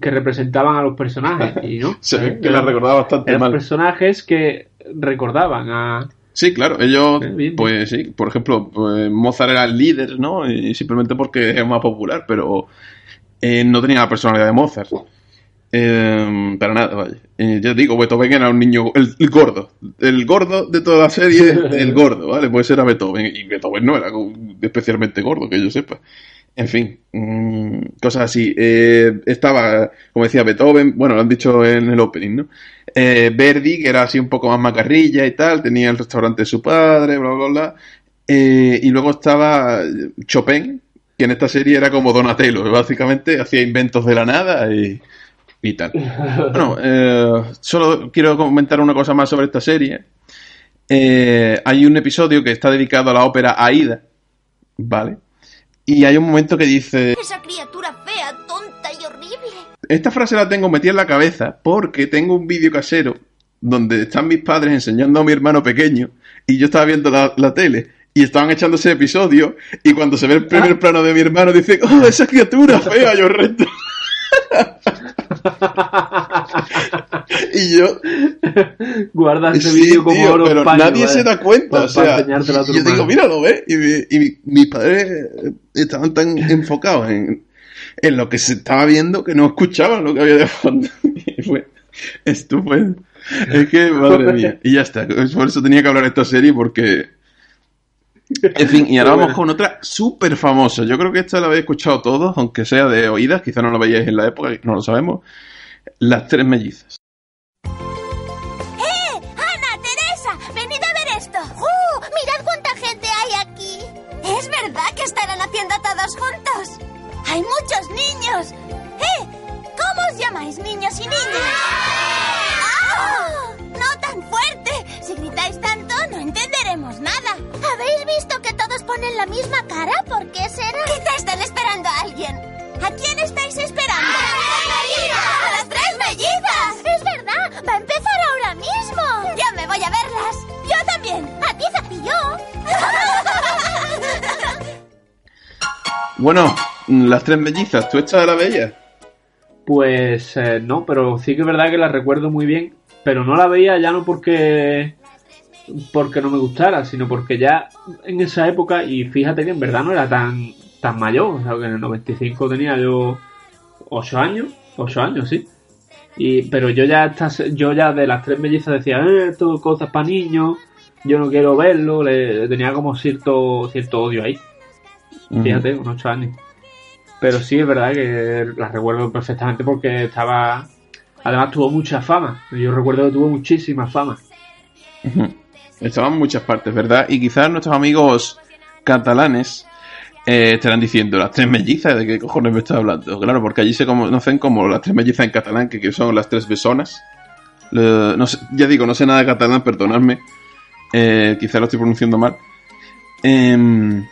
que representaban a los personajes y no se ve que la recordaba bastante eran mal personajes que recordaban a Sí, claro, ellos, pues sí, por ejemplo, pues, Mozart era el líder, ¿no? Y simplemente porque es más popular, pero eh, no tenía la personalidad de Mozart. Eh, para nada, vaya. Eh, ya digo, Beethoven era un niño, el, el, gordo, el gordo de toda la serie, el gordo, ¿vale? Pues era Beethoven, y Beethoven no era especialmente gordo, que yo sepa. En fin, mmm, cosas así. Eh, estaba, como decía Beethoven, bueno, lo han dicho en el opening, ¿no? Verdi, que era así un poco más macarrilla y tal, tenía el restaurante de su padre, bla, bla, bla. Y luego estaba Chopin, que en esta serie era como Donatello, básicamente hacía inventos de la nada y, y tal. Bueno, eh, solo quiero comentar una cosa más sobre esta serie. Eh, hay un episodio que está dedicado a la ópera Aida, ¿vale? Y hay un momento que dice... Esa criatura fea, tonta y horrible. Esta frase la tengo metida en la cabeza porque tengo un vídeo casero donde están mis padres enseñando a mi hermano pequeño y yo estaba viendo la, la tele y estaban echando ese episodio y cuando se ve el primer ah. plano de mi hermano dice, oh, esa criatura fea, yo reto. y yo guarda ese sí, vídeo como tío, oro pero paño, nadie ¿vale? se da cuenta o sea, yo digo míralo ¿ves? y, mi, y mi- mis padres estaban tan enfocados en, en lo que se estaba viendo que no escuchaban lo que había de fondo y fue estupendo es que madre mía y ya está por eso tenía que hablar de esta serie porque en fin, y ahora vamos con otra súper famosa. Yo creo que esta la habéis escuchado todos, aunque sea de oídas, quizá no la veíais en la época, no lo sabemos. Las tres mellizas. ¡Eh! ¡Ana, Teresa! ¡Venid a ver esto! ¡Uh! ¡Mirad cuánta gente hay aquí! ¿Es verdad que estarán haciendo todos juntos? ¡Hay muchos niños! ¡Eh! ¿Cómo os llamáis, niños y niñas? ¡Ah! ¡No tan fuerte! Si gritáis tanto, no entenderemos nada. ¿Habéis visto que todos ponen la misma cara? ¿Por qué será? Quizá estén esperando a alguien. ¿A quién estáis esperando? ¡A las tres mellizas! ¡Es verdad! ¡Va a empezar ahora mismo! ¡Ya me voy a verlas! ¡Yo también! ¡A ti, Cepillo! Bueno, las tres mellizas, ¿tú esta la veías? Pues eh, no, pero sí que es verdad que la recuerdo muy bien, pero no la veía ya no porque porque no me gustara, sino porque ya en esa época, y fíjate que en verdad no era tan tan mayor, o sea, que en el 95 tenía yo 8 años, 8 años, sí. Y, pero yo ya estas, yo ya de las tres mellizas decía, eh, esto es cosas para niños, yo no quiero verlo, le, tenía como cierto cierto odio ahí. Fíjate, con 8 años. Pero sí, es verdad que la recuerdo perfectamente porque estaba. Además, tuvo mucha fama. Yo recuerdo que tuvo muchísima fama. Estaban muchas partes, ¿verdad? Y quizás nuestros amigos catalanes eh, estarán diciendo las tres mellizas, ¿de qué cojones me estás hablando? Claro, porque allí se conocen como las tres mellizas en catalán, que, son las tres besonas. No sé- ya digo, no sé nada de catalán, perdonadme. Eh, quizás lo estoy pronunciando mal. Em,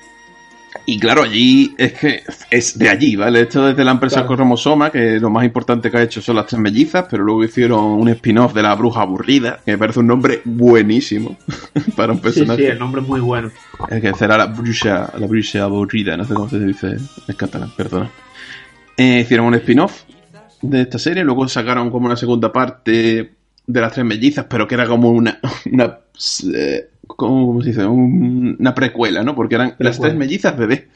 y claro, allí es que es de allí, ¿vale? Esto es de la empresa Claro. Cromosoma, que lo más importante que ha hecho son las tres mellizas, pero luego hicieron un spin-off de la bruja aburrida, que me parece un nombre buenísimo para un Sí, personaje. sí, el nombre es muy bueno. El que será la bruja, la bruja aburrida, no sé cómo se dice en catalán, perdona. Eh, hicieron un spin-off de esta serie, luego sacaron como una segunda parte de las tres mellizas, pero que era como una, una eh, ¿cómo, cómo se dice? Un- una precuela, ¿no? Porque eran las tres mellizas bebé.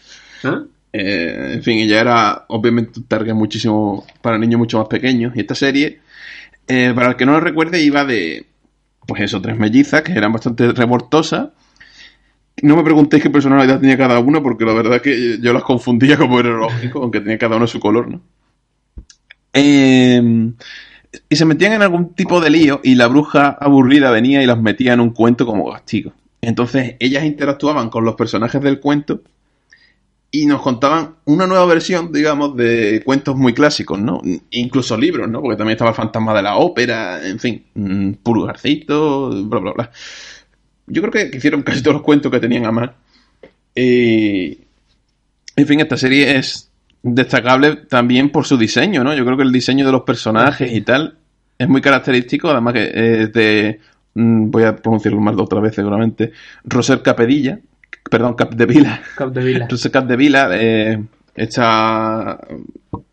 ¿Ah? Eh, en fin, ella era obviamente un target muchísimo para niños mucho más pequeños. Y esta serie, eh, para el que no lo recuerde, iba de, pues eso, tres mellizas que eran bastante revoltosas. No me preguntéis qué personalidad tenía cada una, porque la verdad que yo las confundía como era lógico, aunque tenía cada uno su color, ¿no? Eh, y se metían en algún tipo de lío y la bruja aburrida venía y las metía en un cuento como castigo. Entonces ellas interactuaban con los personajes del cuento y nos contaban una nueva versión, digamos, de cuentos muy clásicos, ¿no? Incluso libros, ¿no? Porque también estaba el fantasma de la ópera, en fin, mm, pulgarcito, bla, bla, bla. Yo creo que hicieron casi todos los cuentos que tenían a mano. Y, en fin, esta serie es destacable también por su diseño, ¿no? Yo creo que el diseño de los personajes y tal es muy característico, además que es de, mm, voy a pronunciarlo mal de otra vez seguramente, Roser Capedilla, perdón, Capdevila. Capdevila. Roser Capdevila, eh, esta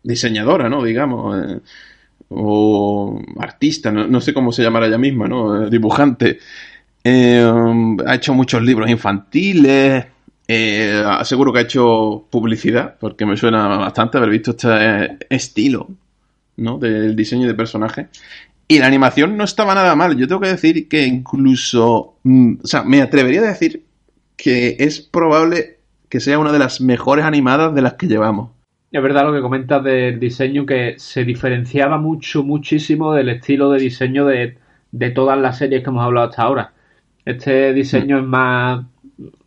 diseñadora, ¿no? Digamos, eh, o artista, no, no sé cómo se llamará ella misma, ¿no? Eh, dibujante. Eh, ha hecho muchos libros infantiles. Eh, seguro que ha hecho publicidad, porque me suena bastante haber visto este estilo ¿no? del diseño de personaje. Y la animación no estaba nada mal. Yo tengo que decir que incluso. mm, o sea, me atrevería a decir que es probable que sea una de las mejores animadas de las que llevamos. Es verdad lo que comentas del diseño que se diferenciaba mucho, muchísimo del estilo de diseño de, de todas las series que hemos hablado hasta ahora. Este diseño es más,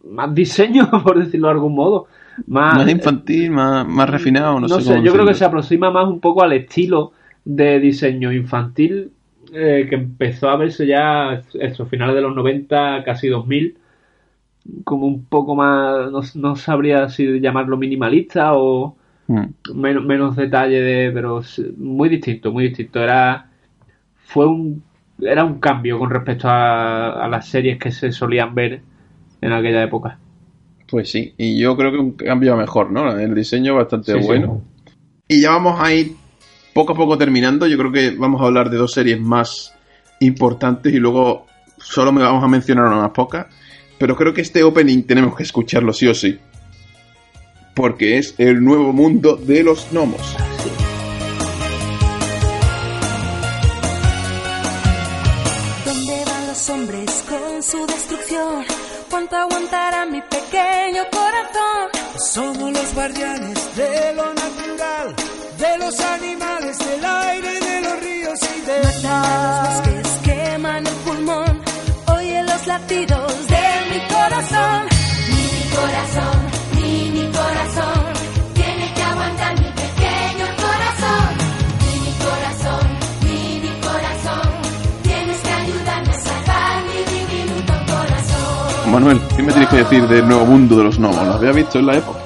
más diseño, por decirlo de algún modo. Más, Más infantil, más, más refinado, no, no sé. yo creo que se aproxima más un poco al estilo de diseño infantil eh, que empezó a verse ya estos finales de los 90, casi 2000, como un poco más, no, no sabría si llamarlo minimalista o Mm. menos, menos detalle de, pero muy distinto, muy distinto. Era, fue un, era un cambio con respecto a, a las series que se solían ver en aquella época. Pues sí, y yo creo que un cambio a mejor, ¿no? El diseño bastante Sí, sí. bueno. Y ya vamos a ir poco a poco terminando. Yo creo que vamos a hablar de dos series más importantes y luego solo me vamos a mencionar unas pocas. Pero creo que este opening tenemos que escucharlo sí o sí. Porque es el nuevo mundo de los gnomos. ¿Dónde van los hombres con su destrucción? ¿Cuánto aguantará mi pequeño corazón? Somos los guardianes de lo natural, de los animales, del aire, de los ríos y de los bosques, queman el pulmón. Oye los latidos de mi corazón. Mi corazón, Manuel, ¿qué me tienes que decir del nuevo mundo de los gnomos? ¿Lo había visto en la época?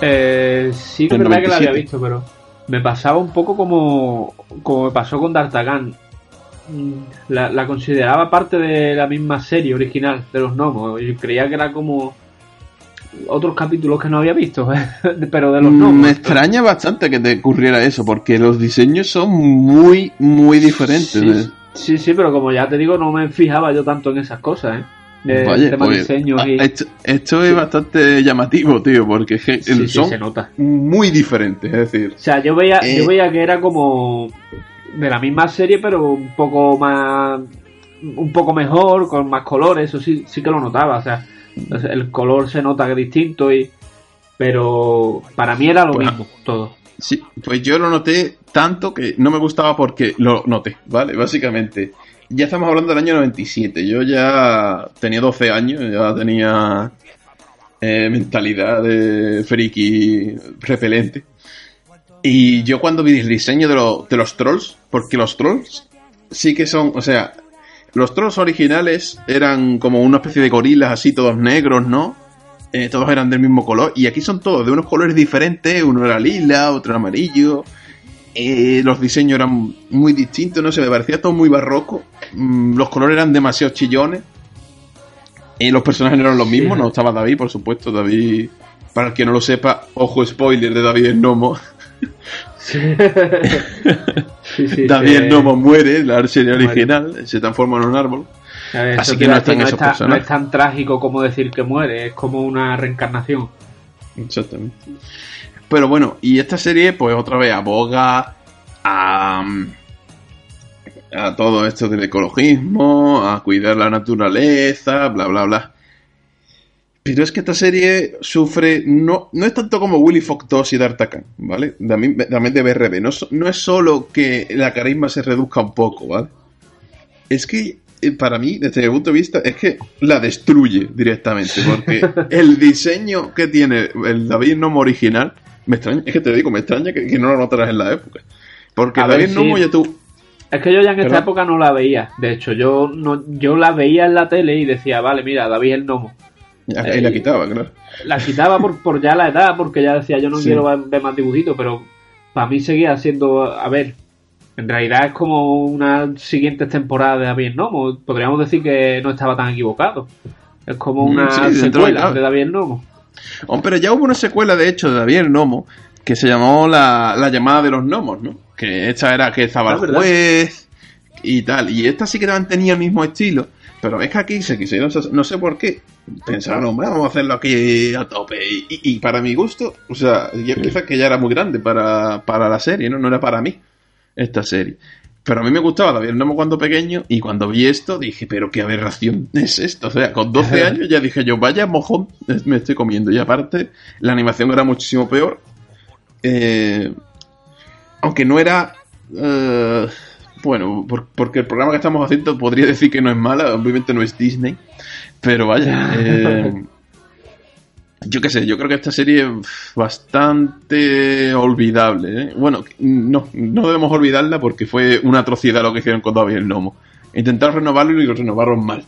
Eh, sí que es verdad que la había 97. visto, pero me pasaba un poco como, como me pasó con D'Artagnan. Mm, La, la consideraba parte de la misma serie original de los gnomos. Y creía que era como otros capítulos que no había visto, pero de los Mm, gnomos. Me extraña bastante que te ocurriera eso, porque los diseños son muy, muy diferentes. Sí, sí, sí, pero como ya te digo, no me fijaba yo tanto en esas cosas, ¿eh? De Vaya, tema pues, diseños ah, y... esto, esto es bastante llamativo, tío, porque es que Sí, sí, son se nota. muy diferentes, es decir, O sea, yo veía, Eh. yo veía que era como de la misma serie, pero un poco más, un poco mejor, con más colores, eso sí, sí que lo notaba. O sea, el color se nota que es distinto y, pero para mí era lo Pues, mismo todo. sí, pues yo lo noté tanto que no me gustaba porque lo noté, ¿vale? Básicamente, ya estamos hablando del año 97, yo ya tenía 12 años, ya tenía eh, mentalidad de friki repelente. Y yo cuando vi el diseño de, de los trolls, porque los trolls sí que son, o sea, los trolls originales eran como una especie de gorilas así, todos negros, ¿no? Eh, todos eran del mismo color. Y aquí son todos de unos colores diferentes, uno era lila, otro era amarillo. Eh, los diseños eran muy distintos, no sé, me parecía todo muy barroco. Mm, los colores eran demasiado chillones. Y los personajes no eran los mismos, no estaba David, por supuesto, David, para el que no lo sepa, ojo spoiler de David el Gnomo. Sí, sí, David el Gnomo muere, en la serie Muere. original, se transforma en un árbol. Ver, Así que no están esos está- no es tan trágico como decir que muere, es como una reencarnación. Exactamente. Pero bueno, y esta serie, pues otra vez aboga a, a todo esto del ecologismo, a cuidar la naturaleza, bla, bla, bla. Pero es que esta serie sufre, no, no es tanto como Willy Fox 2 y D'Artagnan, ¿vale? También, también de BRB. No, es- no es solo que la carisma se reduzca un poco, ¿vale? Es que, eh, para mí, desde mi punto de vista, es que la destruye directamente. Porque el diseño que tiene el David Nomo original, me extraña, es que te digo, me extraña que, que no lo notaras en la época. Porque A ver, David sí. Nomo ya tú... Es que yo ya en esta época no la veía. De hecho, yo no, yo la veía en la tele y decía, vale, mira, David el gnomo. Ahí la quitaba, claro. La quitaba por, por ya la edad, porque ya decía, yo no Sí. quiero ver, ver más dibujitos, pero para mí seguía siendo, a ver, en realidad es como una siguiente temporada de David el gnomo. Podríamos decir que no estaba tan equivocado. Es como Mm, una sí, dentro de secuela cabe. de David el gnomo. Hombre, pero ya hubo una secuela, de hecho, de David el Nomo, que se llamó la, la llamada de los gnomos, ¿no? Que esta era que estaba Ah, el juez y tal. Y esta sí que mantenía el mismo estilo. Pero es que aquí se quisieron, no sé por qué, pensaron, "Bueno, vamos a hacerlo aquí a tope. Y, y- y para mi gusto, o sea, ya quizás que ya era muy grande para, para la serie, ¿no? No era para mí esta serie. Pero a mí me gustaba David Nomo cuando pequeño y cuando vi esto dije, pero qué aberración es esto. O sea, con 12 años ya dije yo, vaya mojón me estoy comiendo. Y aparte, la animación era muchísimo peor. Eh, aunque no era... eh, bueno, por- porque el programa que estamos haciendo podría decir que no es mala, obviamente no es Disney. Pero vaya, eh, yo qué sé, yo creo que esta serie es bastante olvidable. ¿eh? Bueno, no, no debemos olvidarla porque fue una atrocidad lo que hicieron con David el Nomo. Intentaron renovarlo y lo renovaron mal.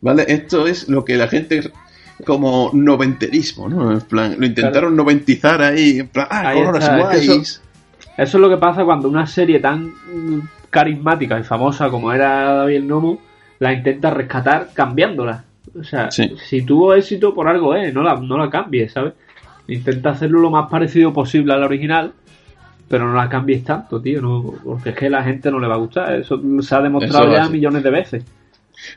¿Vale? Esto es lo que la gente como noventerismo, ¿no? En plan, lo intentaron noventizar ahí, en plan, ah, Ahí está, es que eso, eso es lo que pasa cuando una serie tan carismática y famosa como era David el Nomo la intenta rescatar cambiándola. O sea, Sí. si tuvo éxito por algo, eh, no la, no la cambies, ¿sabes? Intenta hacerlo lo más parecido posible a la original, pero no la cambies tanto, tío, no, porque es que a la gente no le va a gustar. Eso se ha demostrado ya millones de veces.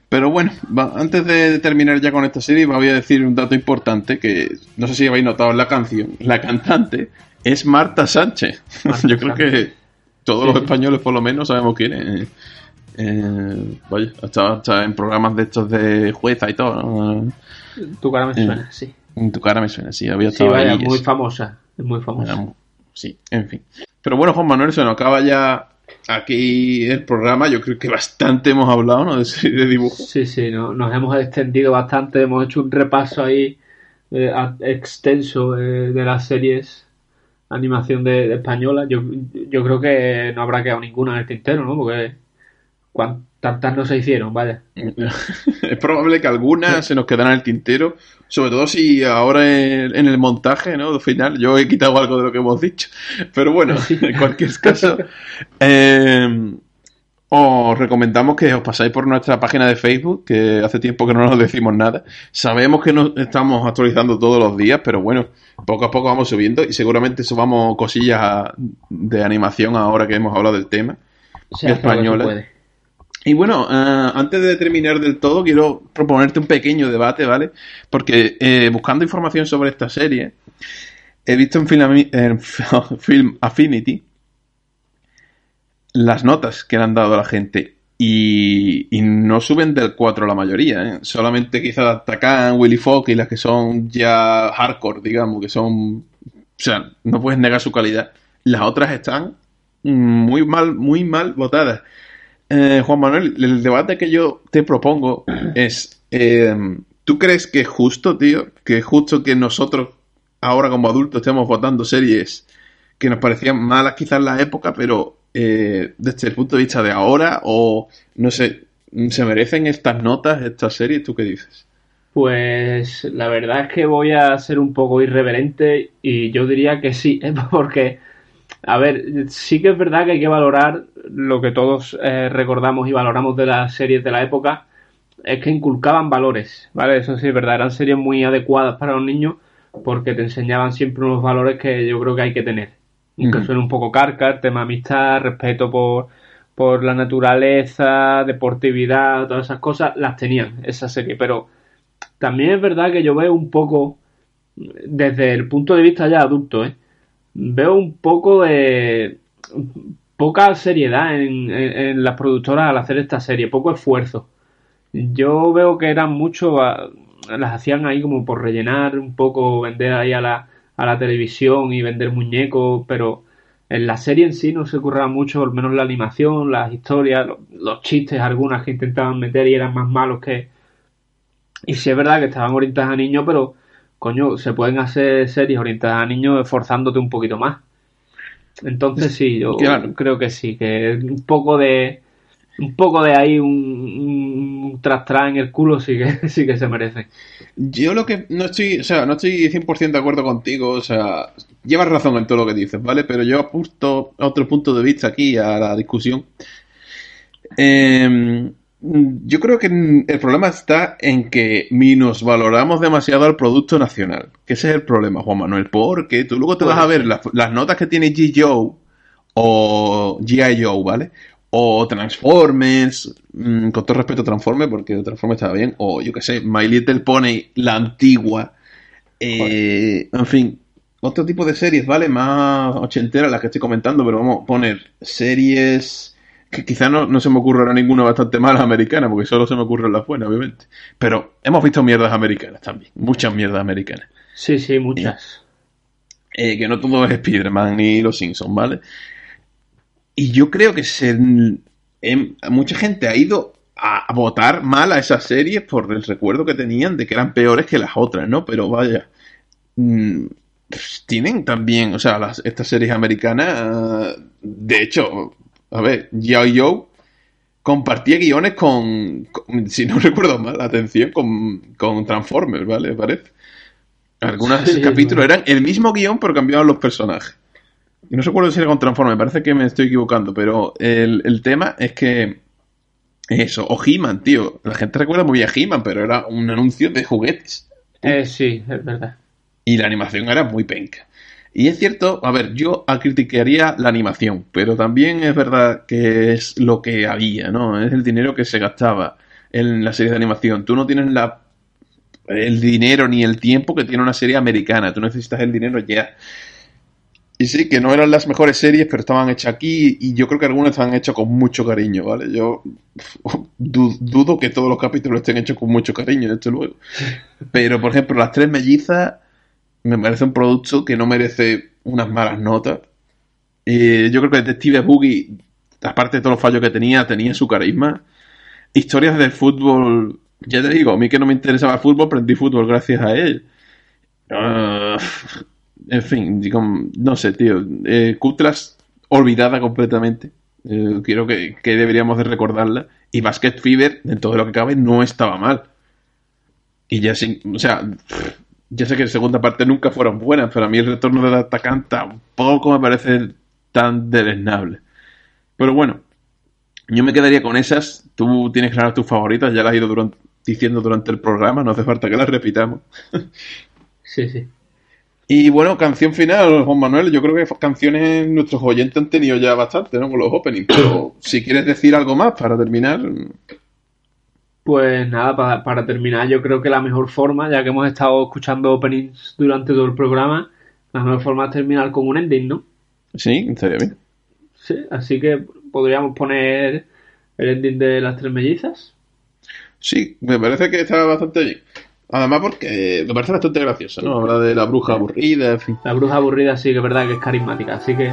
Pero bueno, va- antes de terminar ya con esta serie, voy a decir un dato importante que no sé si habéis notado en la canción. La cantante es Marta Sánchez. Marta Yo creo Sánchez. que todos Sí, los españoles por lo menos sabemos quién es. Eh, vaya, hasta, hasta en programas de estos de jueza y todo. ¿no? Tu cara me Eh, suena, sí. En tu cara me suena, sí, había Sí, estado vaya, ahí. muy es- famosa, es muy famosa. Era Sí, en fin. Pero bueno, Juan Manuel, se nos acaba ya aquí el programa. Yo creo que bastante hemos hablado, ¿no? De, de dibujos. Sí, sí, no- nos hemos extendido bastante, hemos hecho un repaso ahí eh, extenso eh, de las series animación de, de española. Yo, yo creo que no habrá quedado ninguna en el tintero, ¿no? Porque tantas no se hicieron, vaya. es probable que algunas se nos quedaran en el tintero, sobre todo si ahora en, el montaje, ¿no? Al final yo he quitado algo de lo que hemos dicho. Pero bueno, en cualquier caso, eh, os recomendamos que os pasáis por nuestra página de Facebook, que hace tiempo que no nos decimos nada. Sabemos que no estamos actualizando todos los días, pero bueno, poco a poco vamos subiendo y seguramente subamos cosillas de animación ahora que hemos hablado del tema. Se hace lo que se española. Y bueno, eh, antes de terminar del todo, quiero proponerte un pequeño debate, ¿vale? Porque eh, buscando información sobre esta serie, he visto en Film, Affinity las notas que le han dado a la gente. Y, y no suben del 4 la mayoría, ¿eh? Solamente quizás Takan, Willy Fogg y las que son ya hardcore, digamos, que son... O sea, no puedes negar su calidad. Las otras están muy mal, muy mal votadas. Eh, Juan Manuel, el debate que yo te propongo es, eh, ¿tú crees que es justo, tío? Que es justo que nosotros, ahora como adultos, estemos votando series que nos parecían malas quizás en la época, pero eh, desde el punto de vista de ahora, o no sé, ¿se merecen estas notas, estas series? ¿Tú qué dices? Pues la verdad es que voy a ser un poco irreverente y yo diría que sí, porque, a ver, sí que es verdad que hay que valorar lo que todos eh, recordamos y valoramos de las series de la época, es que inculcaban valores, ¿vale? Eso sí es verdad, eran series muy adecuadas para los niños porque te enseñaban siempre unos valores que yo creo que hay que tener. Aunque suene un poco carcar, tema amistad, respeto por, por la naturaleza, deportividad, todas esas cosas, las tenían esa serie, pero también es verdad que yo veo un poco, desde el punto de vista ya adulto, ¿eh? Veo un poco de poca seriedad en, las productoras al hacer esta serie, poco esfuerzo. Yo veo que eran mucho las hacían ahí como por rellenar un poco, vender ahí a la, a la televisión y vender muñecos, pero en la serie en sí no se curraba mucho, al menos la animación, las historias, los, los chistes, algunas que intentaban meter y eran más malos que... Y sí es verdad que estaban orientadas a niños, pero coño, se pueden hacer series orientadas a niños esforzándote un poquito más. Entonces sí, yo Claro. creo que sí, que un poco de un poco de ahí un, un tras tras en el culo sí que sí que se merece. Yo lo que no estoy, o sea, no estoy 100% de acuerdo contigo, o sea, llevas razón en todo lo que dices, ¿vale? Pero yo apuesto otro punto de vista aquí a la discusión. Eh, yo creo que el problema está en que minusvaloramos demasiado al producto nacional. Que ese es el problema, Juan Manuel. Porque tú luego te vas a ver las, las notas que tiene G. Joe o G.I. Joe, ¿vale? O Transformers, mm, con todo respeto a Transformers, porque Transformers estaba bien. O yo qué sé, My Little Pony, la antigua. Eh, en fin, otro tipo de series, ¿vale? Más ochenteras las que estoy comentando, pero vamos a poner series que quizá no, no se me ocurra ninguna bastante mala americana, porque solo se me ocurren las buenas, obviamente. Pero hemos visto mierdas americanas también, muchas mierdas americanas. Sí, sí, muchas. Eh, que no todo es Spider-Man ni los Simpsons, ¿vale? Y yo creo que se, em, mucha gente ha ido a, votar mal a esas series por el recuerdo que tenían de que eran peores que las otras, ¿no? Pero vaya, mm, tienen también, o sea, las, estas series americanas, de hecho, a ver, G.I. Joe compartía guiones con, con- si no recuerdo mal, atención, con, con Transformers, ¿vale? Parece. Algunos Sí, capítulos bueno. eran el mismo guion, pero cambiaban los personajes. Y no recuerdo si era con Transformers, me parece que me estoy equivocando, pero el, el tema es que. Eso, o He-Man, tío. La gente recuerda muy bien a He-Man, pero era un anuncio de juguetes. Eh, sí, es verdad. Y la animación era muy penca. Y es cierto, a ver, yo criticaría la animación, pero también es verdad que es lo que había, ¿no? Es el dinero que se gastaba en la serie de animación. Tú no tienes la, el dinero ni el tiempo que tiene una serie americana. Tú necesitas el dinero ya. Y sí, que no eran las mejores series, pero estaban hechas aquí y yo creo que algunas estaban hechas con mucho cariño, ¿vale? Yo du- dudo que todos los capítulos estén hechos con mucho cariño, desde luego. Pero, por ejemplo, Las Tres Mellizas me parece un producto que no merece unas malas notas. Eh, yo creo que Detective Boogie, aparte de todos los fallos que tenía, tenía su carisma. Historias del fútbol, ya te digo, a mí que no me interesaba el fútbol, aprendí fútbol gracias a él. Ah, en fin, digo, no sé, tío. Eh, olvidada completamente. Eh, quiero que, deberíamos de recordarla. Y Basket Fever, dentro de lo que cabe, no estaba mal. Y ya sin, o sea, ya sé que en segunda parte nunca fueron buenas, pero a mí el retorno del atacante tampoco me parece tan deleznable. Pero bueno, yo me quedaría con esas. Tú tienes claras tus favoritas, ya las has ido durante- diciendo durante el programa, no hace falta que las repitamos. Sí, sí. Y bueno, canción final, Juan Manuel. Yo creo que canciones nuestros oyentes han tenido ya bastante, ¿no? Con los openings. Pero si quieres decir algo más para terminar. Pues nada, pa- para terminar, yo creo que la mejor forma, ya que hemos estado escuchando openings durante todo el programa, la mejor forma es terminar con un ending, ¿no? Sí, estaría bien. Sí, así que podríamos poner el ending de las tres mellizas. Sí, me parece que está bastante bien. Además porque me parece bastante gracioso, ¿no? Habla de la bruja aburrida, en fin. La bruja aburrida sí que es verdad que es carismática, así que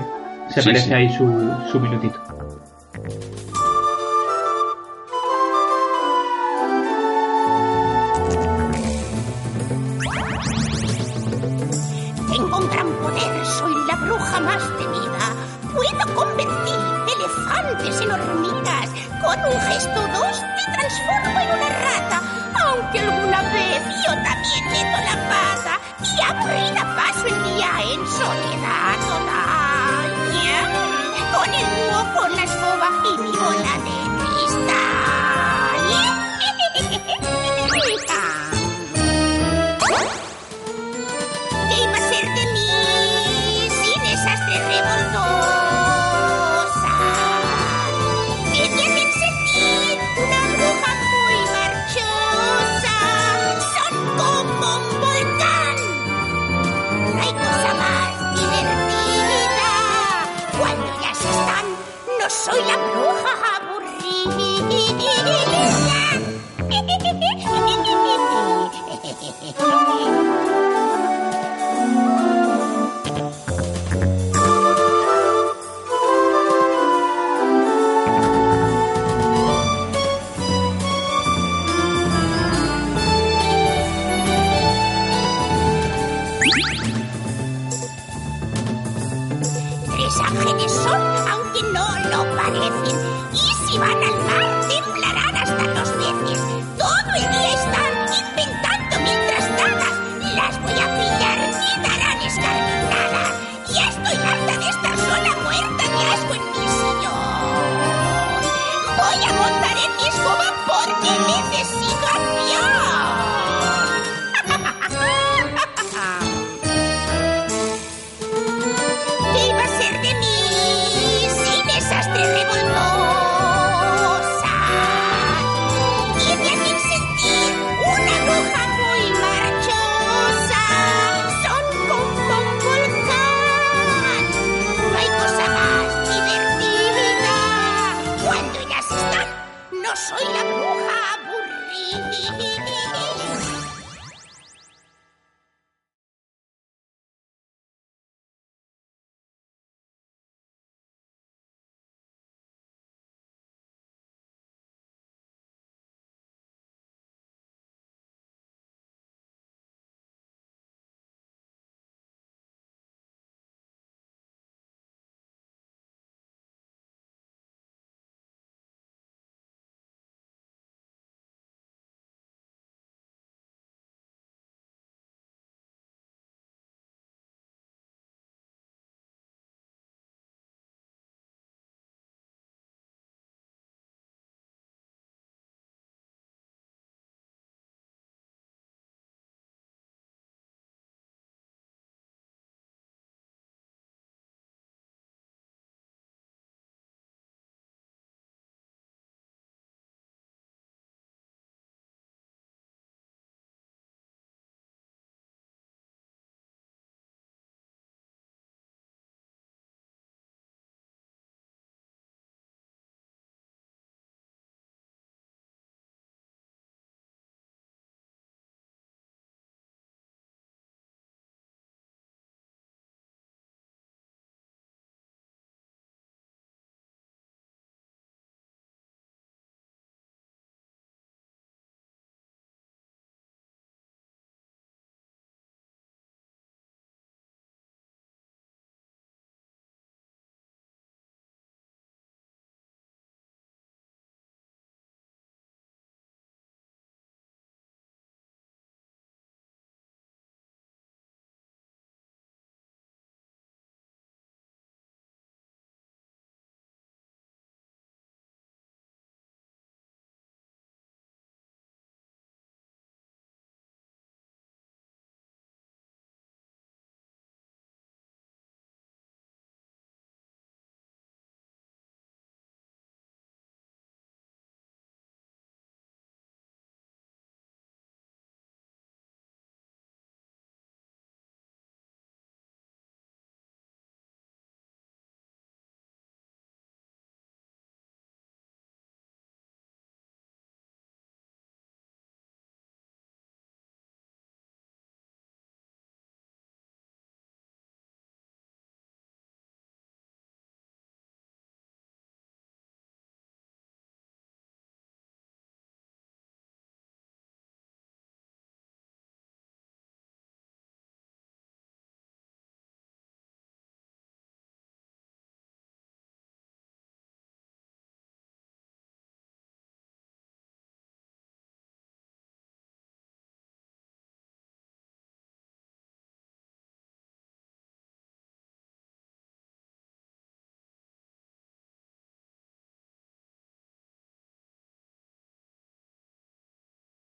se Sí, merece sí. ahí su, su minutito. Un gesto dos te transformo en una rata. Aunque alguna vez yo también meto la pata. Y aburrida paso el día en soledad total. Con el búho, con la escoba y mi bola